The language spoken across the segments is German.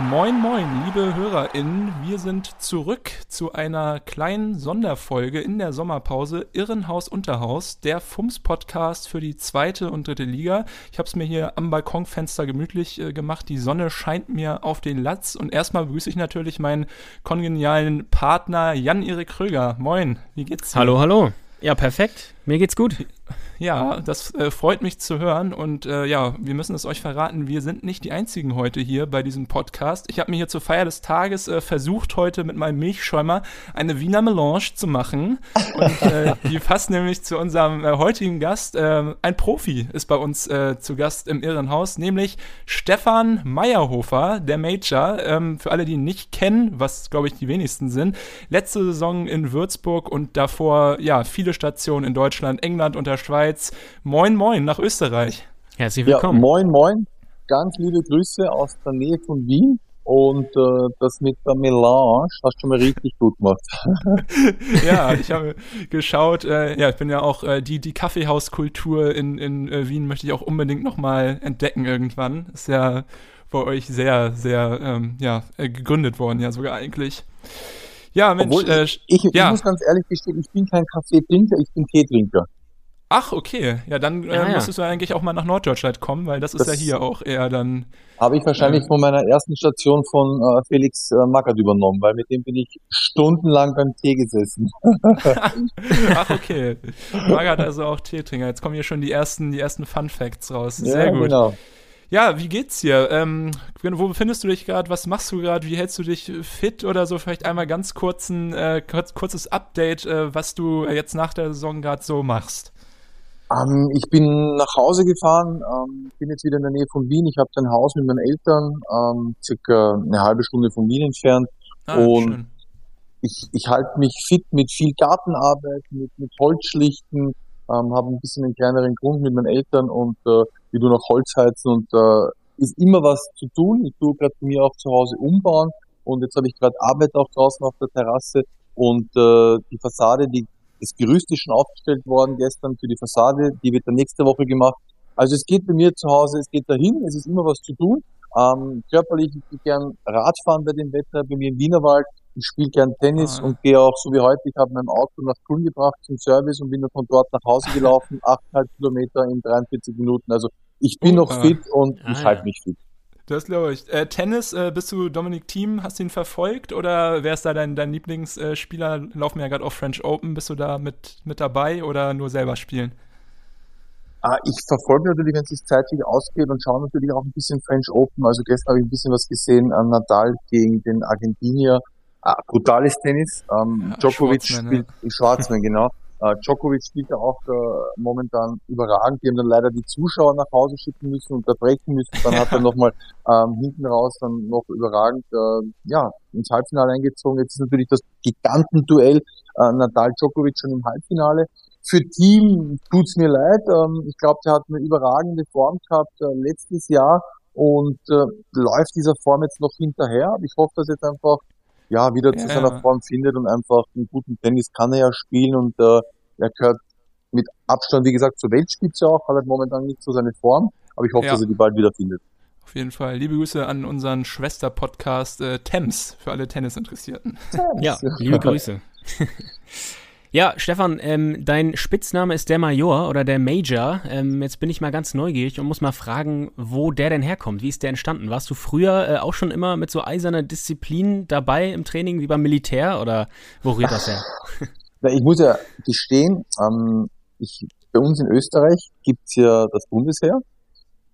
Moin, moin, liebe HörerInnen. Wir sind zurück zu einer kleinen Sonderfolge in der Sommerpause Irrenhaus Unterhaus, der FUMS-Podcast für die zweite und dritte Liga. Ich habe es mir hier am Balkonfenster gemütlich äh, gemacht. Die Sonne scheint mir auf den Latz. Und erstmal begrüße ich natürlich meinen kongenialen Partner Jan-Erik Kröger. Moin, wie geht's dir? Hallo, hallo. Ja, perfekt. Mir geht's gut. Ja, das äh, freut mich zu hören und äh, ja, wir müssen es euch verraten, wir sind nicht die einzigen heute hier bei diesem Podcast. Ich habe mir hier zur Feier des Tages äh, versucht, heute mit meinem Milchschäumer eine Wiener Melange zu machen und äh, die passt nämlich zu unserem äh, heutigen Gast. Äh, ein Profi ist bei uns äh, zu Gast im Irrenhaus, nämlich Stefan Meyerhofer, der Major. Ähm, für alle, die ihn nicht kennen, was glaube ich die wenigsten sind, letzte Saison in Würzburg und davor ja viele Stationen in Deutschland, England und der Schweiz. Moin, moin nach Österreich. Herzlich Ja, willkommen. moin, moin. Ganz liebe Grüße aus der Nähe von Wien. Und äh, das mit der Melange hast du schon mal richtig gut gemacht. ja, ich habe geschaut, äh, ja, ich bin ja auch äh, die, die Kaffeehauskultur in, in äh, Wien möchte ich auch unbedingt nochmal entdecken irgendwann. Ist ja bei euch sehr, sehr, ähm, ja, äh, gegründet worden, ja sogar eigentlich. Ja, Mensch, Obwohl, äh, ich, ich, ja. ich muss ganz ehrlich gestehen, ich bin kein Kaffeetrinker, ich bin Teetrinker. Ach, okay, ja, dann äh, Ja, ja. müsstest du eigentlich auch mal nach Norddeutschland kommen, weil das ist Das- ja hier auch eher dann, Habe ich wahrscheinlich Ja. von meiner ersten Station von äh, Felix äh, Magath übernommen, weil mit dem bin ich stundenlang beim Tee gesessen. ach, okay. Margaret also auch Teetrinker. Jetzt kommen hier schon die ersten, die ersten Fun Facts raus. Sehr ja, gut. genau. Ja, wie geht's dir? Ähm, wo befindest du dich gerade? Was machst du gerade? Wie hältst du dich fit oder so? Vielleicht einmal ganz kurzen, äh, kurz, kurzes Update, äh, was du jetzt nach der Saison gerade so machst. Ähm, ich bin nach Hause gefahren, ähm, bin jetzt wieder in der Nähe von Wien. Ich habe ein Haus mit meinen Eltern, ähm, circa eine halbe Stunde von Wien entfernt. Ah, Und- schön. ich, ich halte mich fit mit viel Gartenarbeit, mit, mit Holzschlichten, ähm, habe ein bisschen einen kleineren Grund mit meinen Eltern und äh, wir tun auch Holz heizen und äh, ist immer was zu tun. Ich tue gerade bei mir auch zu Hause umbauen und jetzt habe ich gerade Arbeit auch draußen auf der Terrasse und äh, die Fassade, die das Gerüst ist schon aufgestellt worden gestern für die Fassade, die wird dann nächste Woche gemacht. Also es geht bei mir zu Hause, es geht dahin, es ist immer was zu tun. Ähm, körperlich, ich gehe gern Radfahren bei dem Wetter, bei mir im Wienerwald. Ich spiele gern Tennis Ah. und gehe auch so wie heute. Ich habe mein Auto nach Köln gebracht zum Service und bin dann von dort nach Hause gelaufen, 8,5 Kilometer in 43 Minuten. Also ich bin noch Oha. fit und Ah, ich ja. halte mich fit. Das glaube ich. Äh, Tennis, äh, bist du Dominik Thiem? Hast du ihn verfolgt oder wer ist da dein, dein Lieblingsspieler? Laufen ja gerade auf French Open. Bist du da mit, mit dabei oder nur selber spielen? Ah, ich verfolge natürlich, wenn es sich zeitlich ausgeht und schaue natürlich auch ein bisschen French Open. Also gestern habe ich ein bisschen was gesehen an Nadal gegen den Argentinier. Ah, brutales Tennis. Ähm, Ja, Djokovic Schwartzman, spielt, Schwarzmann, genau. Äh, Djokovic spielt ja auch äh, momentan überragend. Die haben dann leider die Zuschauer nach Hause schicken müssen, unterbrechen müssen. Dann hat er nochmal ähm, hinten raus dann noch überragend äh, ja, ins Halbfinale eingezogen. Jetzt ist natürlich das Gigantenduell äh, Nadal-Djokovic schon im Halbfinale. Für Team tut's mir leid. Ähm, ich glaube, der hat eine überragende Form gehabt äh, letztes Jahr und äh, läuft dieser Form jetzt noch hinterher. Ich hoffe, dass jetzt einfach ja wieder zu Ja, seiner ja. Form findet und einfach einen guten Tennis kann er ja spielen und äh, er gehört mit Abstand, wie gesagt, zur Weltspitze auch, hat halt momentan nicht so seine Form, aber ich hoffe, Ja. dass er die bald wieder findet. Auf jeden Fall. Liebe Grüße an unseren Schwester-Podcast äh, Thames für alle Tennisinteressierten. Ja, liebe Grüße. ja, Stefan, ähm, dein Spitzname ist der Major oder der Major. Ähm, jetzt bin ich mal ganz neugierig und muss mal fragen, wo der denn herkommt. Wie ist der entstanden? Warst du früher äh, auch schon immer mit so eiserner Disziplin dabei im Training wie beim Militär oder wo rührt das her? Ich muss ja gestehen, ähm, ich, bei uns in Österreich gibt's ja das Bundesheer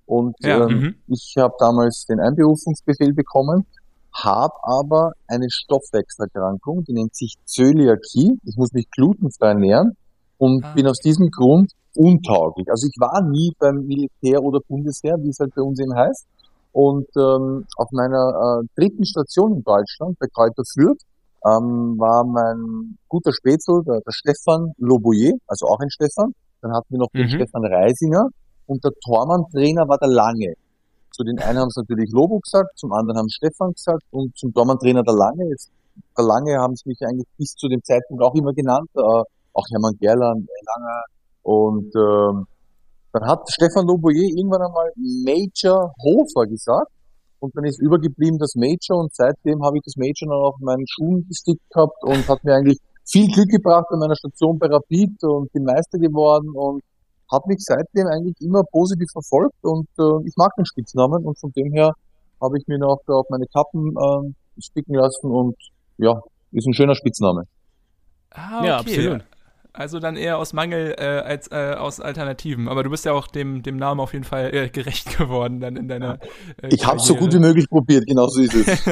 und Ja, ähm, mhm. ich habe damals den Einberufungsbefehl bekommen, habe aber eine Stoffwechselerkrankung, die nennt sich Zöliakie. Ich muss mich glutenfrei ernähren und Ah. bin aus diesem Grund untauglich. Also ich war nie beim Militär oder Bundesheer, wie es halt bei uns eben heißt. Und ähm, auf meiner äh, dritten Station in Deutschland, bei Kräuter Fürth, ähm, war mein guter Spätzl, der, der Stefan Loboyer, also auch ein Stefan. Dann hatten wir noch den Mhm. Stefan Reisinger und der Tormann-Trainer war der Lange. Zu den einen haben es natürlich Lobo gesagt, zum anderen haben Stefan gesagt und zum Tormann-Trainer der Lange. Jetzt, der Lange haben sie mich eigentlich bis zu dem Zeitpunkt auch immer genannt, äh, auch Hermann Gerland, äh, Langer und ähm, dann hat Stefan Loboyer irgendwann einmal Major Hofer gesagt und dann ist übergeblieben das Major und seitdem habe ich das Major dann auf meinen Schuhen gestickt gehabt und hat mir eigentlich viel Glück gebracht an meiner Station bei Rapid und bin Meister geworden und hat mich seitdem eigentlich immer positiv verfolgt und äh, ich mag den Spitznamen und von dem her habe ich mir noch da auf meine Kappen ähm, sticken lassen und ja, ist ein schöner Spitzname. Ah, okay. Ja, absolut. Also dann eher aus Mangel äh, als äh, aus Alternativen. Aber du bist ja auch dem, dem Namen auf jeden Fall äh, gerecht geworden dann in deiner. Äh, Ich habe so gut wie möglich probiert, genau so ist es.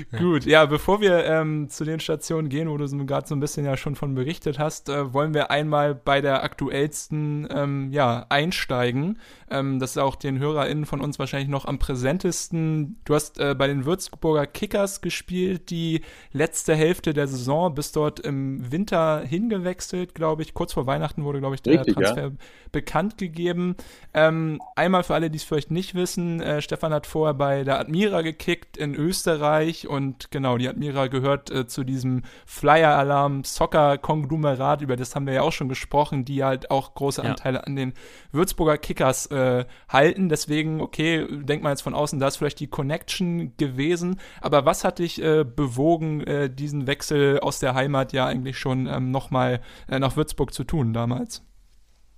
Gut, ja, bevor wir ähm, zu den Stationen gehen, wo du so gerade so ein bisschen ja schon von berichtet hast, äh, wollen wir einmal bei der aktuellsten ähm, ja, einsteigen. Ähm, das ist auch den HörerInnen von uns wahrscheinlich noch am präsentesten. Du hast äh, bei den Würzburger Kickers gespielt, die letzte Hälfte der Saison, bist dort im Winter hingewechselt, glaube ich. Kurz vor Weihnachten wurde, glaube ich, der Richtig, ja. Transfer bekannt gegeben. Ähm, einmal für alle, die es vielleicht nicht wissen, äh, Stefan hat vorher bei der Admira gekickt in Österreich und genau, die Admira gehört äh, zu diesem Flyer-Alarm Soccer-Konglomerat, über das haben wir ja auch schon gesprochen, die halt auch große Ja. Anteile an den Würzburger Kickers äh, halten. Deswegen, okay, denkt man jetzt von außen, da ist vielleicht die Connection gewesen. Aber was hat dich äh, bewogen, äh, diesen Wechsel aus der Heimat ja eigentlich schon ähm, nochmal äh, nach Würzburg zu tun damals?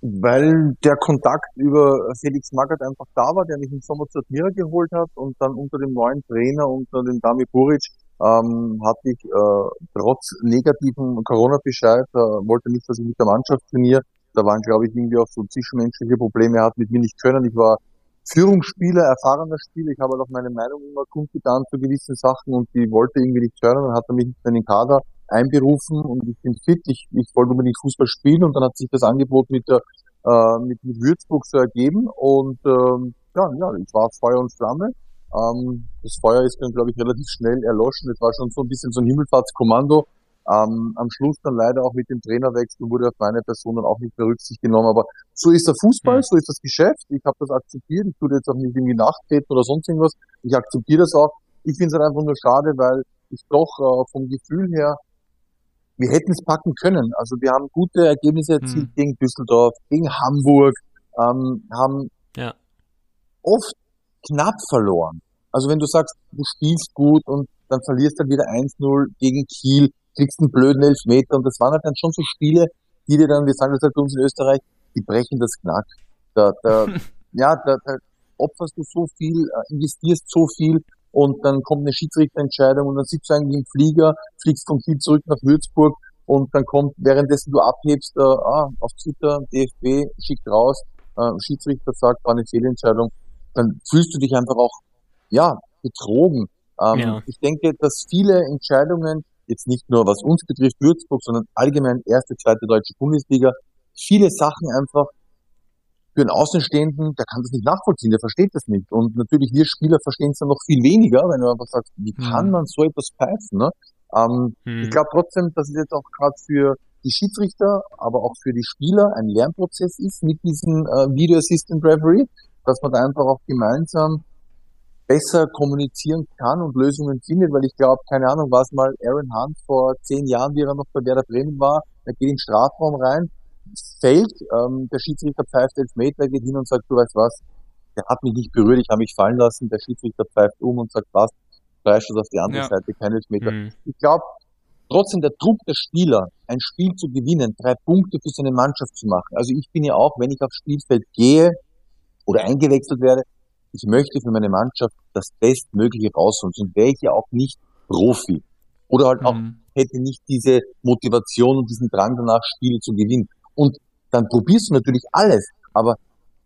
Weil der Kontakt über Felix Magath einfach da war, der mich im Sommer zur Admira geholt hat und dann unter dem neuen Trainer, unter dem Dami Buric, ähm, hatte ich äh, trotz negativen Corona-Bescheid, äh, wollte nicht, dass ich mit der Mannschaft trainiere. Da waren, glaube ich, irgendwie auch so zwischenmenschliche Probleme, er hat mit mir nicht können. Ich war Führungsspieler, erfahrener Spieler. Ich habe halt auch meine Meinung immer kundgetan zu gewissen Sachen und die wollte irgendwie nicht hören. Dann hat er mich in den Kader einberufen und ich bin fit. Ich, ich wollte unbedingt Fußball spielen und dann hat sich das Angebot mit der äh, mit, mit Würzburg so ergeben und ähm, ja, ja, ich war Feuer und Flamme. Ähm, das Feuer ist dann, glaube ich, relativ schnell erloschen. Das war schon so ein bisschen so ein Himmelfahrtskommando. Ähm, am Schluss dann leider auch mit dem Trainerwechsel wurde auf meine Person dann auch nicht mehr Rücksicht genommen. Aber so ist der Fußball, so ist das Geschäft. Ich habe das akzeptiert. Ich tue jetzt auch nicht irgendwie nachtreten oder sonst irgendwas. Ich akzeptiere das auch. Ich finde es halt einfach nur schade, weil ich doch äh, vom Gefühl her, wir hätten es packen können. Also wir haben gute Ergebnisse erzielt Mhm. gegen Düsseldorf, gegen Hamburg, ähm, haben Ja. oft knapp verloren. Also wenn du sagst, du spielst gut und dann verlierst dann wieder 1-0 gegen Kiel, kriegst einen blöden Elfmeter und das waren halt dann schon so Spiele, die dir dann, wir sagen das halt bei uns in Österreich, die brechen das Knack. Da, da, ja, da, da opferst du so viel, äh, investierst so viel und dann kommt eine Schiedsrichterentscheidung und dann sitzt du eigentlich im Flieger, fliegst von Kiel zurück nach Würzburg und dann kommt, währenddessen du abhebst, äh, ah, auf Twitter, DFB schickt raus, äh, Schiedsrichter sagt, war eine Fehlentscheidung, dann fühlst du dich einfach auch, ja, betrogen. Ähm, Ja. Ich denke, dass viele Entscheidungen, jetzt nicht nur was uns betrifft, Würzburg, sondern allgemein erste, zweite deutsche Bundesliga, viele Sachen einfach für einen Außenstehenden, der kann das nicht nachvollziehen, der versteht das nicht. Und natürlich wir Spieler verstehen es dann noch viel weniger, wenn du einfach sagst, wie kann Mhm. man so etwas pfeifen? Ne? Ähm, Hm. ich glaube trotzdem, dass es jetzt auch gerade für die Schiedsrichter, aber auch für die Spieler ein Lernprozess ist mit diesem äh, Video Assistant Referee, dass man da einfach auch gemeinsam besser kommunizieren kann und Lösungen findet, weil ich glaube, keine Ahnung, war es mal Aaron Hunt vor zehn Jahren, wie er noch bei Werder Bremen war, er geht in den Strafraum rein, fällt, ähm, der Schiedsrichter pfeift Elfmeter, geht hin und sagt, du weißt was, der hat mich nicht berührt, ich habe mich fallen lassen, der Schiedsrichter pfeift um und sagt, was, Freistoß auf die andere Ja. Seite, kein Elfmeter. Hm. Ich glaube, trotzdem der Druck der Spieler, ein Spiel zu gewinnen, drei Punkte für seine Mannschaft zu machen. Also ich bin ja auch, wenn ich aufs Spielfeld gehe oder eingewechselt werde, ich möchte für meine Mannschaft das Bestmögliche rausholen. Sonst wäre ich ja auch nicht Profi. Oder halt auch Mhm. hätte nicht diese Motivation und diesen Drang danach, Spiele zu gewinnen. Und dann probierst du natürlich alles, aber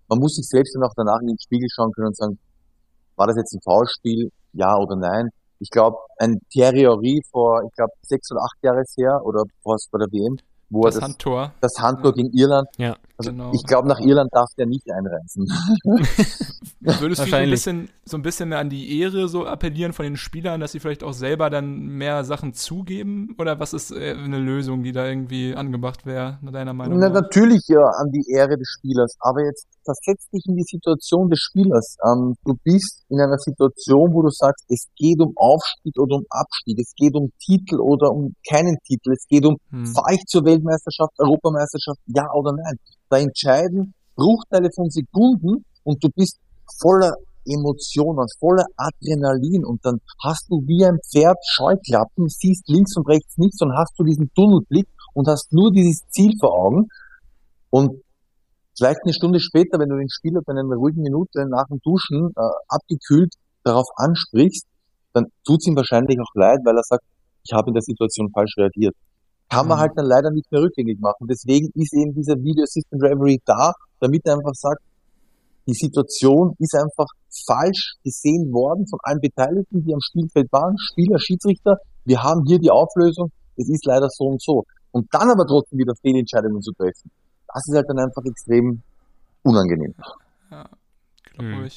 man muss sich selbst dann auch danach in den Spiegel schauen können und sagen, war das jetzt ein Foulspiel, ja oder nein? Ich glaube, ein Thierry Henry vor, ich glaube, sechs oder acht Jahre her, oder was bei der WM, wo Das er das, Handtor. das Handtor gegen Irland, Ja. Also Genau. Ich glaube, nach Irland darf der nicht einreisen. Würdest du so ein, Wahrscheinlich. bisschen, so ein bisschen mehr an die Ehre so appellieren von den Spielern, dass sie vielleicht auch selber dann mehr Sachen zugeben? Oder was ist äh, eine Lösung, die da irgendwie angebracht wäre, nach deiner Meinung Na, nach? natürlich ja an die Ehre des Spielers, aber jetzt versetz dich in die Situation des Spielers. Ähm, du bist in einer Situation, wo du sagst, es geht um Aufstieg oder um Abstieg, es geht um Titel oder um keinen Titel, es geht um, Hm. fahre ich zur Weltmeisterschaft, Europameisterschaft, ja oder nein. Da entscheiden Bruchteile von Sekunden und du bist voller Emotionen, voller Adrenalin und dann hast du wie ein Pferd Scheuklappen, siehst links und rechts nichts und hast du diesen Tunnelblick und hast nur dieses Ziel vor Augen und vielleicht eine Stunde später, wenn du den Spieler bei einer ruhigen Minute nach dem Duschen äh, abgekühlt darauf ansprichst, dann tut's ihm wahrscheinlich auch leid, weil er sagt, ich habe in der Situation falsch reagiert. Kann man Mhm. halt dann leider nicht mehr rückgängig machen. Deswegen ist eben dieser Video Assistant Referee da, damit er einfach sagt, die Situation ist einfach falsch gesehen worden von allen Beteiligten, die am Spielfeld waren, Spieler, Schiedsrichter. Wir haben hier die Auflösung. Es ist leider so und so. Und dann aber trotzdem wieder Fehlentscheidungen zu treffen. Das ist halt dann einfach extrem unangenehm. Glaube Hm.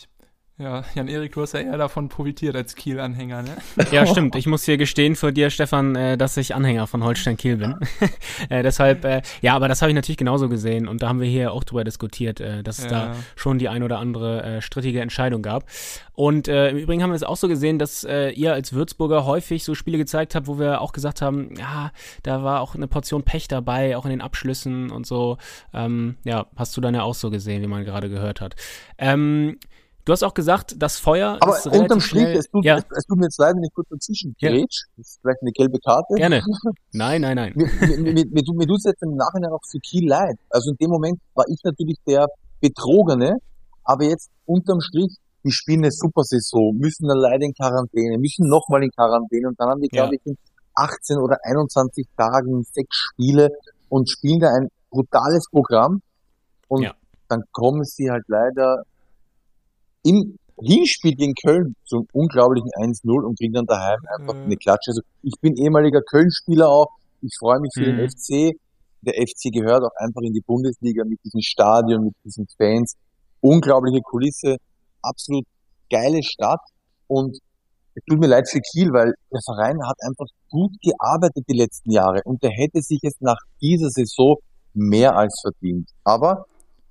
Ja, Jan-Erik, du hast ja eher davon profitiert als Kiel-Anhänger, ne? Ja, stimmt. Ich muss hier gestehen vor dir, Stefan, äh, dass ich Anhänger von Holstein Kiel bin. äh, deshalb, äh, ja, aber das habe ich natürlich genauso gesehen und da haben wir hier auch drüber diskutiert, äh, dass es da schon die ein oder andere äh, strittige Entscheidung gab. Und im Übrigen haben wir es auch so gesehen, dass ihr als Würzburger häufig so Spiele gezeigt habt, wo wir auch gesagt haben, ja, da war auch eine Portion Pech dabei, auch in den Abschlüssen und so. Ähm, ja, hast du dann ja auch so gesehen, wie man gerade gehört hat. Ähm, Du hast auch gesagt, das Feuer Aber ist relativ unterm Strich, schnell. es tut, ja, es, es tut mir jetzt leid, wenn ich kurz dazwischen Ja. grätsch. Das ist vielleicht eine gelbe Karte. gerne. Nein, nein, nein. Mir, mir, mir, mir, tut- mir tut es jetzt im Nachhinein auch für Kiel leid. Also in dem Moment war ich natürlich der Betrogene, aber jetzt unterm Strich, die spielen eine super Saison, müssen dann leider in Quarantäne, müssen nochmal in Quarantäne und dann haben die, Ja. glaube ich, in 18 oder 21 Tagen sechs Spiele und spielen da ein brutales Programm und Ja. dann kommen sie halt leider im Hinspiel gegen Köln zum unglaublichen 1-0 und kriegen dann daheim einfach Mhm. eine Klatsche. Also ich bin ehemaliger Köln-Spieler auch. Ich freue mich für Mhm. den FC. Der FC gehört auch einfach in die Bundesliga mit diesem Stadion, mit diesen Fans. Unglaubliche Kulisse, absolut geile Stadt und es tut mir leid für Kiel, weil der Verein hat einfach gut gearbeitet die letzten Jahre und der hätte sich jetzt nach dieser Saison mehr als verdient. Aber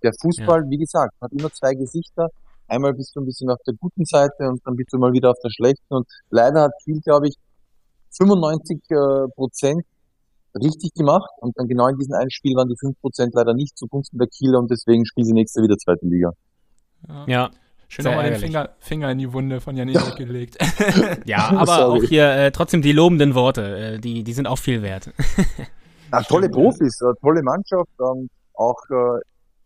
der Fußball, wie gesagt, hat immer zwei Gesichter. Einmal bist du ein bisschen auf der guten Seite und dann bist du mal wieder auf der schlechten. Und leider hat Kiel, glaube ich, 95 äh, Prozent richtig gemacht. Und dann genau in diesem einen Spiel waren die 5 Prozent leider nicht zugunsten der Kieler und deswegen spielen sie nächste wieder zweite Liga. Ja, Schön Sehr nochmal den. Finger, Finger in die Wunde von Jan-Erik gelegt. ja, aber Sorry. auch hier äh, trotzdem die lobenden Worte, äh, die, die sind auch viel wert. Ja, tolle Profis, äh, tolle Mannschaft, ähm, auch äh,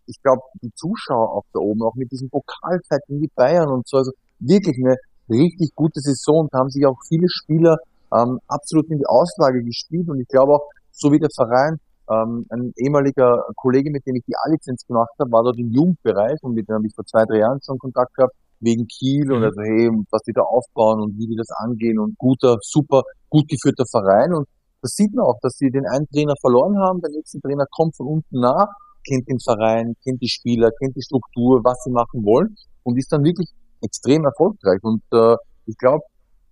ich glaube die Zuschauer auch da oben, auch mit diesem Pokalfight gegen die Bayern und so, also wirklich eine richtig gute Saison. Da haben sich auch viele Spieler ähm, absolut in die Auslage gespielt und ich glaube auch, so wie der Verein, ähm, ein ehemaliger Kollege, mit dem ich die A-Lizenz gemacht habe, war dort im Jugendbereich und mit dem habe ich vor zwei, drei Jahren schon Kontakt gehabt, wegen Kiel und Mhm. also hey, was die da aufbauen und wie die das angehen und guter, super, gut geführter Verein und das sieht man auch, dass sie den einen Trainer verloren haben, der nächste Trainer kommt von unten nach, kennt den Verein, kennt die Spieler, kennt die Struktur, was sie machen wollen und ist dann wirklich extrem erfolgreich. Und äh, ich glaube,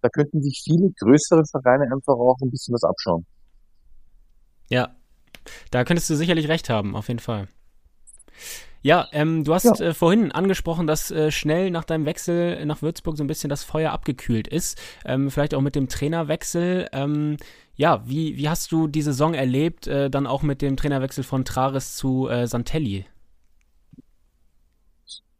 da könnten sich viele größere Vereine einfach auch ein bisschen was abschauen. Ja, da könntest du sicherlich recht haben, auf jeden Fall. Ja, ähm, du hast Ja. äh, vorhin angesprochen, dass äh, schnell nach deinem Wechsel nach Würzburg so ein bisschen das Feuer abgekühlt ist. Ähm, vielleicht auch mit dem Trainerwechsel. Ähm, ja, wie, wie hast du die Saison erlebt, äh, dann auch mit dem Trainerwechsel von Trares zu äh, Santelli?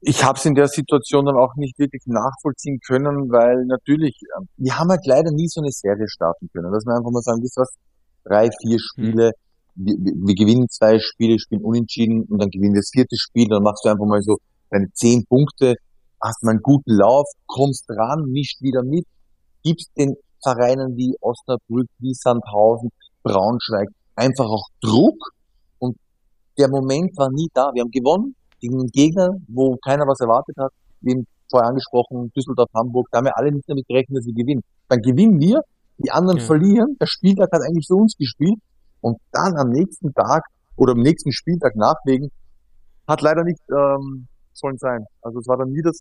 ich habe es in der Situation dann auch nicht wirklich nachvollziehen können, weil natürlich, ähm, wir haben halt leider nie so eine Serie starten können. Dass wir einfach mal sagen, wisst was, drei, vier Spiele, wir, wir, wir gewinnen zwei Spiele, spielen unentschieden und dann gewinnen wir das vierte Spiel, dann machst du einfach mal so deine zehn Punkte, hast mal einen guten Lauf, kommst ran, mischt wieder mit, gibst den Vereinen wie Osnabrück, wie Sandhausen, Braunschweig einfach auch Druck und der Moment war nie da. Wir haben gewonnen, gegen einen Gegner, wo keiner was erwartet hat, wie vorher angesprochen, Düsseldorf, Hamburg, da haben wir alle nicht damit gerechnet, dass wir gewinnen. Dann gewinnen wir, die anderen Ja. verlieren, der Spieltag hat eigentlich für uns gespielt und dann am nächsten Tag oder am nächsten Spieltag nach wegen hat leider nicht ähm, sollen sein. Also es war dann nie das,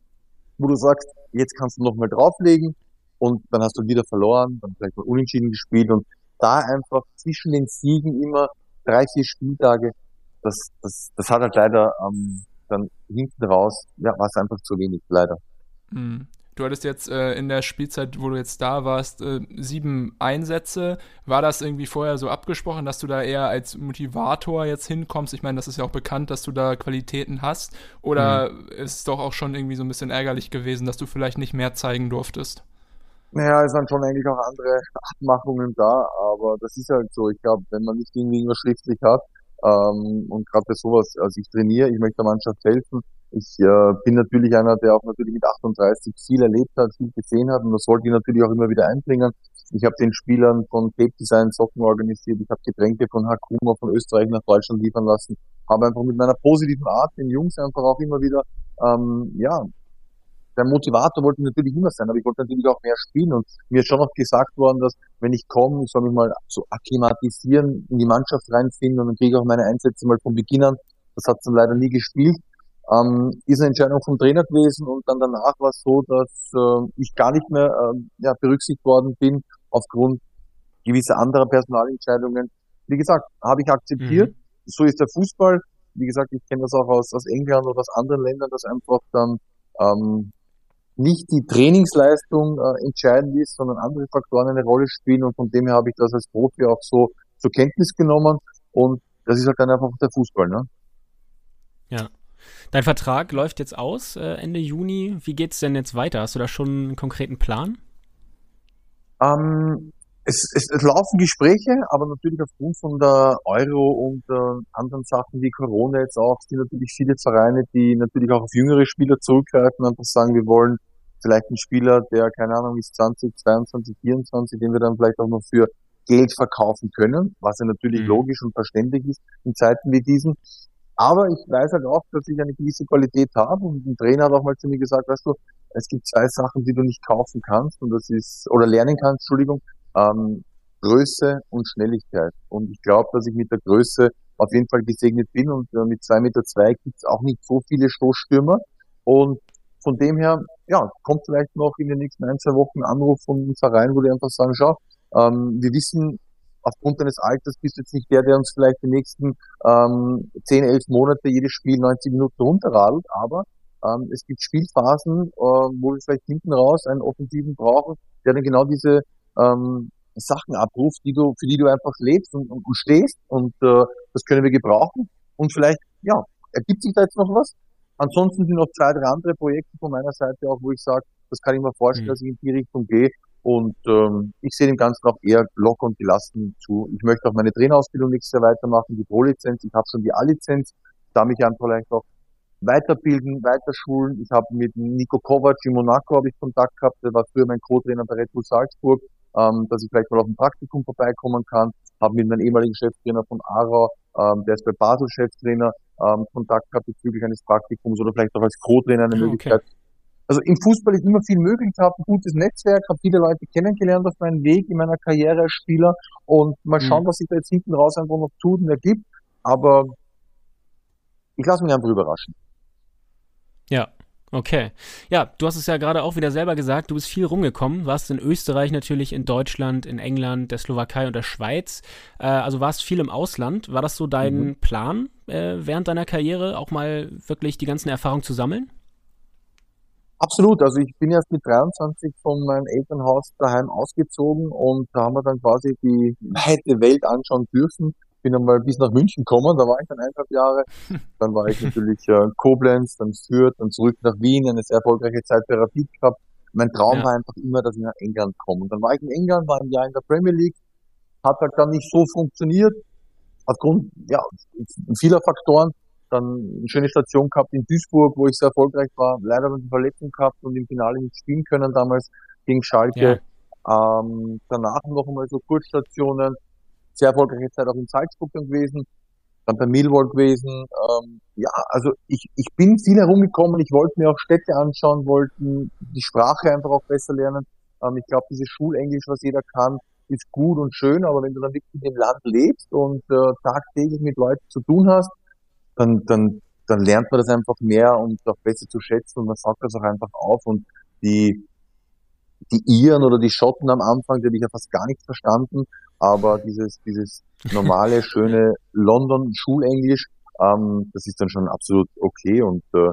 wo du sagst, jetzt kannst du nochmal drauflegen und dann hast du wieder verloren, dann vielleicht mal unentschieden gespielt und da einfach zwischen den Siegen immer drei, vier Spieltage, das, das, das hat halt leider ähm, dann hinten raus, ja, war es einfach zu wenig, leider. Mhm. Du hattest jetzt äh, in der Spielzeit, wo du jetzt da warst, äh, sieben Einsätze. War das irgendwie vorher so abgesprochen, dass du da eher als Motivator jetzt hinkommst? Ich meine, das ist ja auch bekannt, dass du da Qualitäten hast. Oder mhm. ist es doch auch schon irgendwie so ein bisschen ärgerlich gewesen, dass du vielleicht nicht mehr zeigen durftest? Naja, es waren schon eigentlich auch andere Abmachungen da, aber das ist halt so. Ich glaube, wenn man nicht irgendwie irgendwas schriftlich hat, ähm, und gerade bei sowas, also ich trainiere, ich möchte der Mannschaft helfen, ich äh, bin natürlich einer, der auch natürlich mit 38 viel erlebt hat, viel gesehen hat und das wollte ich natürlich auch immer wieder einbringen. Ich habe den Spielern von Tape Design Socken organisiert, ich habe Getränke von Hakuma von Österreich nach Deutschland liefern lassen, habe einfach mit meiner positiven Art den Jungs einfach auch immer wieder, ähm, ja, der Motivator wollte natürlich immer sein, aber ich wollte natürlich auch mehr spielen und mir ist schon noch gesagt worden, dass wenn ich komme, ich soll mich mal so akklimatisieren, in die Mannschaft reinfinden und dann kriege ich auch meine Einsätze mal von Beginn an. Das hat dann leider nie gespielt ähm, ist eine Entscheidung vom Trainer gewesen und dann danach war es so, dass äh, ich gar nicht mehr äh, ja, berücksichtigt worden bin aufgrund gewisser anderer Personalentscheidungen. Wie gesagt, habe ich akzeptiert. Mhm. So ist der Fußball. Wie gesagt, ich kenne das auch aus, aus England oder aus anderen Ländern, dass einfach dann ähm, nicht die Trainingsleistung äh, entscheidend ist, sondern andere Faktoren eine Rolle spielen und von dem her habe ich das als Profi auch so zur Kenntnis genommen und das ist halt dann einfach der Fußball, ne? Ja. Dein Vertrag läuft jetzt aus äh, Ende Juni. Wie geht es denn jetzt weiter? Hast du da schon einen konkreten Plan? Ähm, es, es, es laufen Gespräche, aber natürlich aufgrund von der Euro und äh, anderen Sachen wie Corona jetzt auch, sind natürlich viele Vereine, die natürlich auch auf jüngere Spieler zurückgreifen und einfach sagen, wir wollen vielleicht einen Spieler, der, keine Ahnung, ist 20, 22, 24, den wir dann vielleicht auch noch für Geld verkaufen können, was ja natürlich mhm. logisch und verständlich ist in Zeiten wie diesen. Aber ich weiß halt auch, dass ich eine gewisse Qualität habe und ein Trainer hat auch mal zu mir gesagt, weißt du, es gibt zwei Sachen, die du nicht kaufen kannst und das ist, oder lernen kannst, Entschuldigung, ähm, Größe und Schnelligkeit. Und ich glaube, dass ich mit der Größe auf jeden Fall gesegnet bin und äh, mit zwei Meter zwei gibt es auch nicht so viele Stoßstürmer. Und von dem her, ja, kommt vielleicht noch in den nächsten ein, zwei Wochen ein Anruf vom Verein, wo die einfach sagen, schau, ähm, wir wissen, aufgrund deines Alters bist du jetzt nicht der, der uns vielleicht die nächsten ähm, 10, 11 Monate jedes Spiel 90 Minuten runterradelt, aber ähm, es gibt Spielphasen, äh, wo wir vielleicht hinten raus einen Offensiven brauchen, der dann genau diese ähm, Sachen abruft, die du, für die du einfach lebst und, und, und stehst und äh, das können wir gebrauchen und vielleicht, ja, ergibt sich da jetzt noch was? Ansonsten sind noch zwei, drei andere Projekte von meiner Seite auch, wo ich sage, das kann ich mir vorstellen, mhm. dass ich in die Richtung gehe und ähm, ich sehe dem Ganzen auch eher locker und gelassen zu. Ich möchte auch meine Trainerausbildung nächstes Jahr weitermachen, die Pro-Lizenz. Ich habe schon die A-Lizenz. Da mich einfach vielleicht auch weiterbilden, weiterschulen. Ich habe mit Nico Kovac in Monaco habe ich Kontakt gehabt. Der war früher mein Co-Trainer bei Red Bull Salzburg, ähm, dass ich vielleicht mal auf ein Praktikum vorbeikommen kann. Habe mit meinem ehemaligen Cheftrainer von Ara, ähm, der ist bei Basel Cheftrainer, ähm, Kontakt gehabt bezüglich eines Praktikums oder vielleicht auch als Co-Trainer eine okay. Möglichkeit also im Fußball ist immer viel möglich. Ich habe ein gutes Netzwerk, habe viele Leute kennengelernt auf meinem Weg in meiner Karriere als Spieler und mal mhm. schauen, mhm. was sich da jetzt hinten raus einfach noch tut und ergibt. Aber ich lasse mich einfach überraschen. Ja, Okay. Ja, du hast es ja gerade auch wieder selber gesagt, du bist viel rumgekommen, warst in Österreich natürlich, in Deutschland, in England, der Slowakei und der Schweiz. Äh, also warst viel im Ausland. War das so dein mhm. Plan äh, während deiner Karriere, auch mal wirklich die ganzen Erfahrungen zu sammeln? Absolut, also ich bin erst mit 23 von meinem Elternhaus daheim ausgezogen und da haben wir dann quasi die weite Welt anschauen dürfen. Bin einmal bis nach München gekommen, da war ich dann eineinhalb Jahre. Dann war ich natürlich äh, Koblenz, dann Fürth, dann zurück nach Wien, eine sehr erfolgreiche Zeit bei Rapid gehabt. Mein Traum ja. war einfach immer, dass ich nach England komme. Und dann war ich in England, war ein Jahr in der Premier League, hat halt dann nicht so funktioniert, aufgrund ja, vieler Faktoren dann eine schöne Station gehabt in Duisburg, wo ich sehr erfolgreich war. Leider eine Verletzung gehabt und im Finale nicht spielen können damals gegen Schalke. Ja. Ähm, danach noch einmal so Kurzstationen. Sehr erfolgreiche Zeit auch in Salzburg dann gewesen. Dann bei Millwall gewesen. Ähm, ja, also ich, ich bin viel herumgekommen. Ich wollte mir auch Städte anschauen, wollten die Sprache einfach auch besser lernen. Ähm, ich glaube, dieses Schulenglisch, was jeder kann, ist gut und schön, aber wenn du dann wirklich in dem Land lebst und äh, tagtäglich mit Leuten zu tun hast, dann, dann, dann lernt man das einfach mehr und auch besser zu schätzen und man sagt das auch einfach auf und die, die Iren oder die Schotten am Anfang, die habe ich ja fast gar nicht verstanden, aber dieses, dieses normale, schöne London-Schulenglisch, ähm, das ist dann schon absolut okay und äh,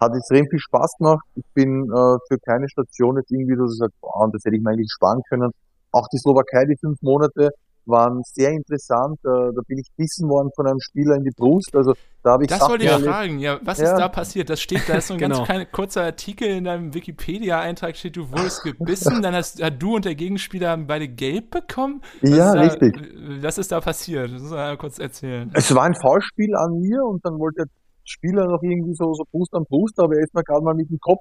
hat extrem viel Spaß gemacht. Ich bin äh, für keine Station jetzt irgendwie, ich sage, boah, das hätte ich mir eigentlich sparen können. Auch die Slowakei, die fünf Monate, waren sehr interessant. Äh, da bin ich bissen worden von einem Spieler in die Brust. Also da habe ich Das Sachen wollte ich erlebt. fragen. Ja, was Ja. ist da passiert? Das steht, da ist so ein Genau. ganz kleiner, kurzer Artikel in deinem Wikipedia-Eintrag steht, du wurdest gebissen, dann hast hat du und der Gegenspieler haben beide gelb bekommen. Was Ja, da, richtig. Was ist da passiert? Das muss man mal kurz erzählen. Es war ein Foulspiel an mir und dann wollte der Spieler noch irgendwie so, so Brust an Brust, aber er ist mir gerade mal mit dem Kopf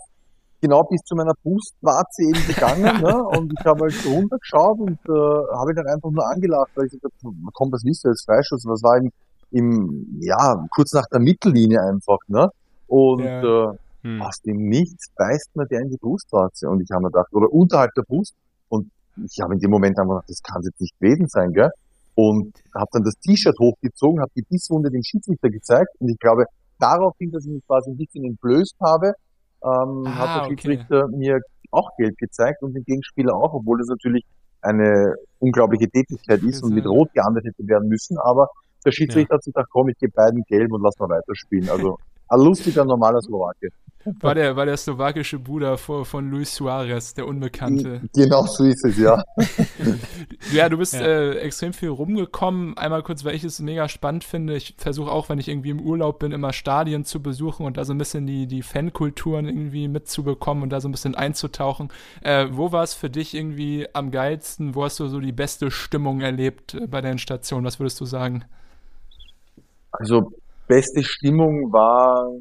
genau bis zu meiner Brustwarze eben gegangen. ne? Und ich habe halt so runtergeschaut und äh, habe dann einfach nur angelacht, weil ich gesagt habe, komm, was willst du jetzt Freischuss? Was war im, im, ja, kurz nach der Mittellinie einfach, ne? Und Ja. äh, Hm. aus dem Nichts beißt mir der in die Brustwarze. Und ich habe mir gedacht, oder unterhalb der Brust. Und ich habe in dem Moment einfach gedacht, das kann jetzt nicht gewesen sein, gell? Und habe dann das T-Shirt hochgezogen, habe die Bisswunde dem Schiedsrichter gezeigt. Und ich glaube, daraufhin, dass ich mich quasi ein bisschen entblößt habe, ähm, Ah, hat der okay. Schiedsrichter mir auch gelb gezeigt und den Gegenspieler auch, obwohl das natürlich eine unglaubliche Tätigkeit ist und mit Rot geahndet hätte werden müssen. Aber der Schiedsrichter hat sich gedacht, komm, ich gebe beiden gelb und lass mal weiterspielen. Also ein lustiger, normaler Slowake. War der, war der slowakische Bruder von, von Luis Suarez, der Unbekannte. Genau so ist es, ja. Ja, du bist Ja. Äh, extrem viel rumgekommen. Einmal kurz, weil ich es mega spannend finde. Ich versuche auch, wenn ich irgendwie im Urlaub bin, immer Stadien zu besuchen und da so ein bisschen die, die Fankulturen irgendwie mitzubekommen und da so ein bisschen einzutauchen. Äh, wo war es für dich irgendwie am geilsten? Wo hast du so die beste Stimmung erlebt äh, bei deinen Stationen? Was würdest du sagen? Also beste Stimmung war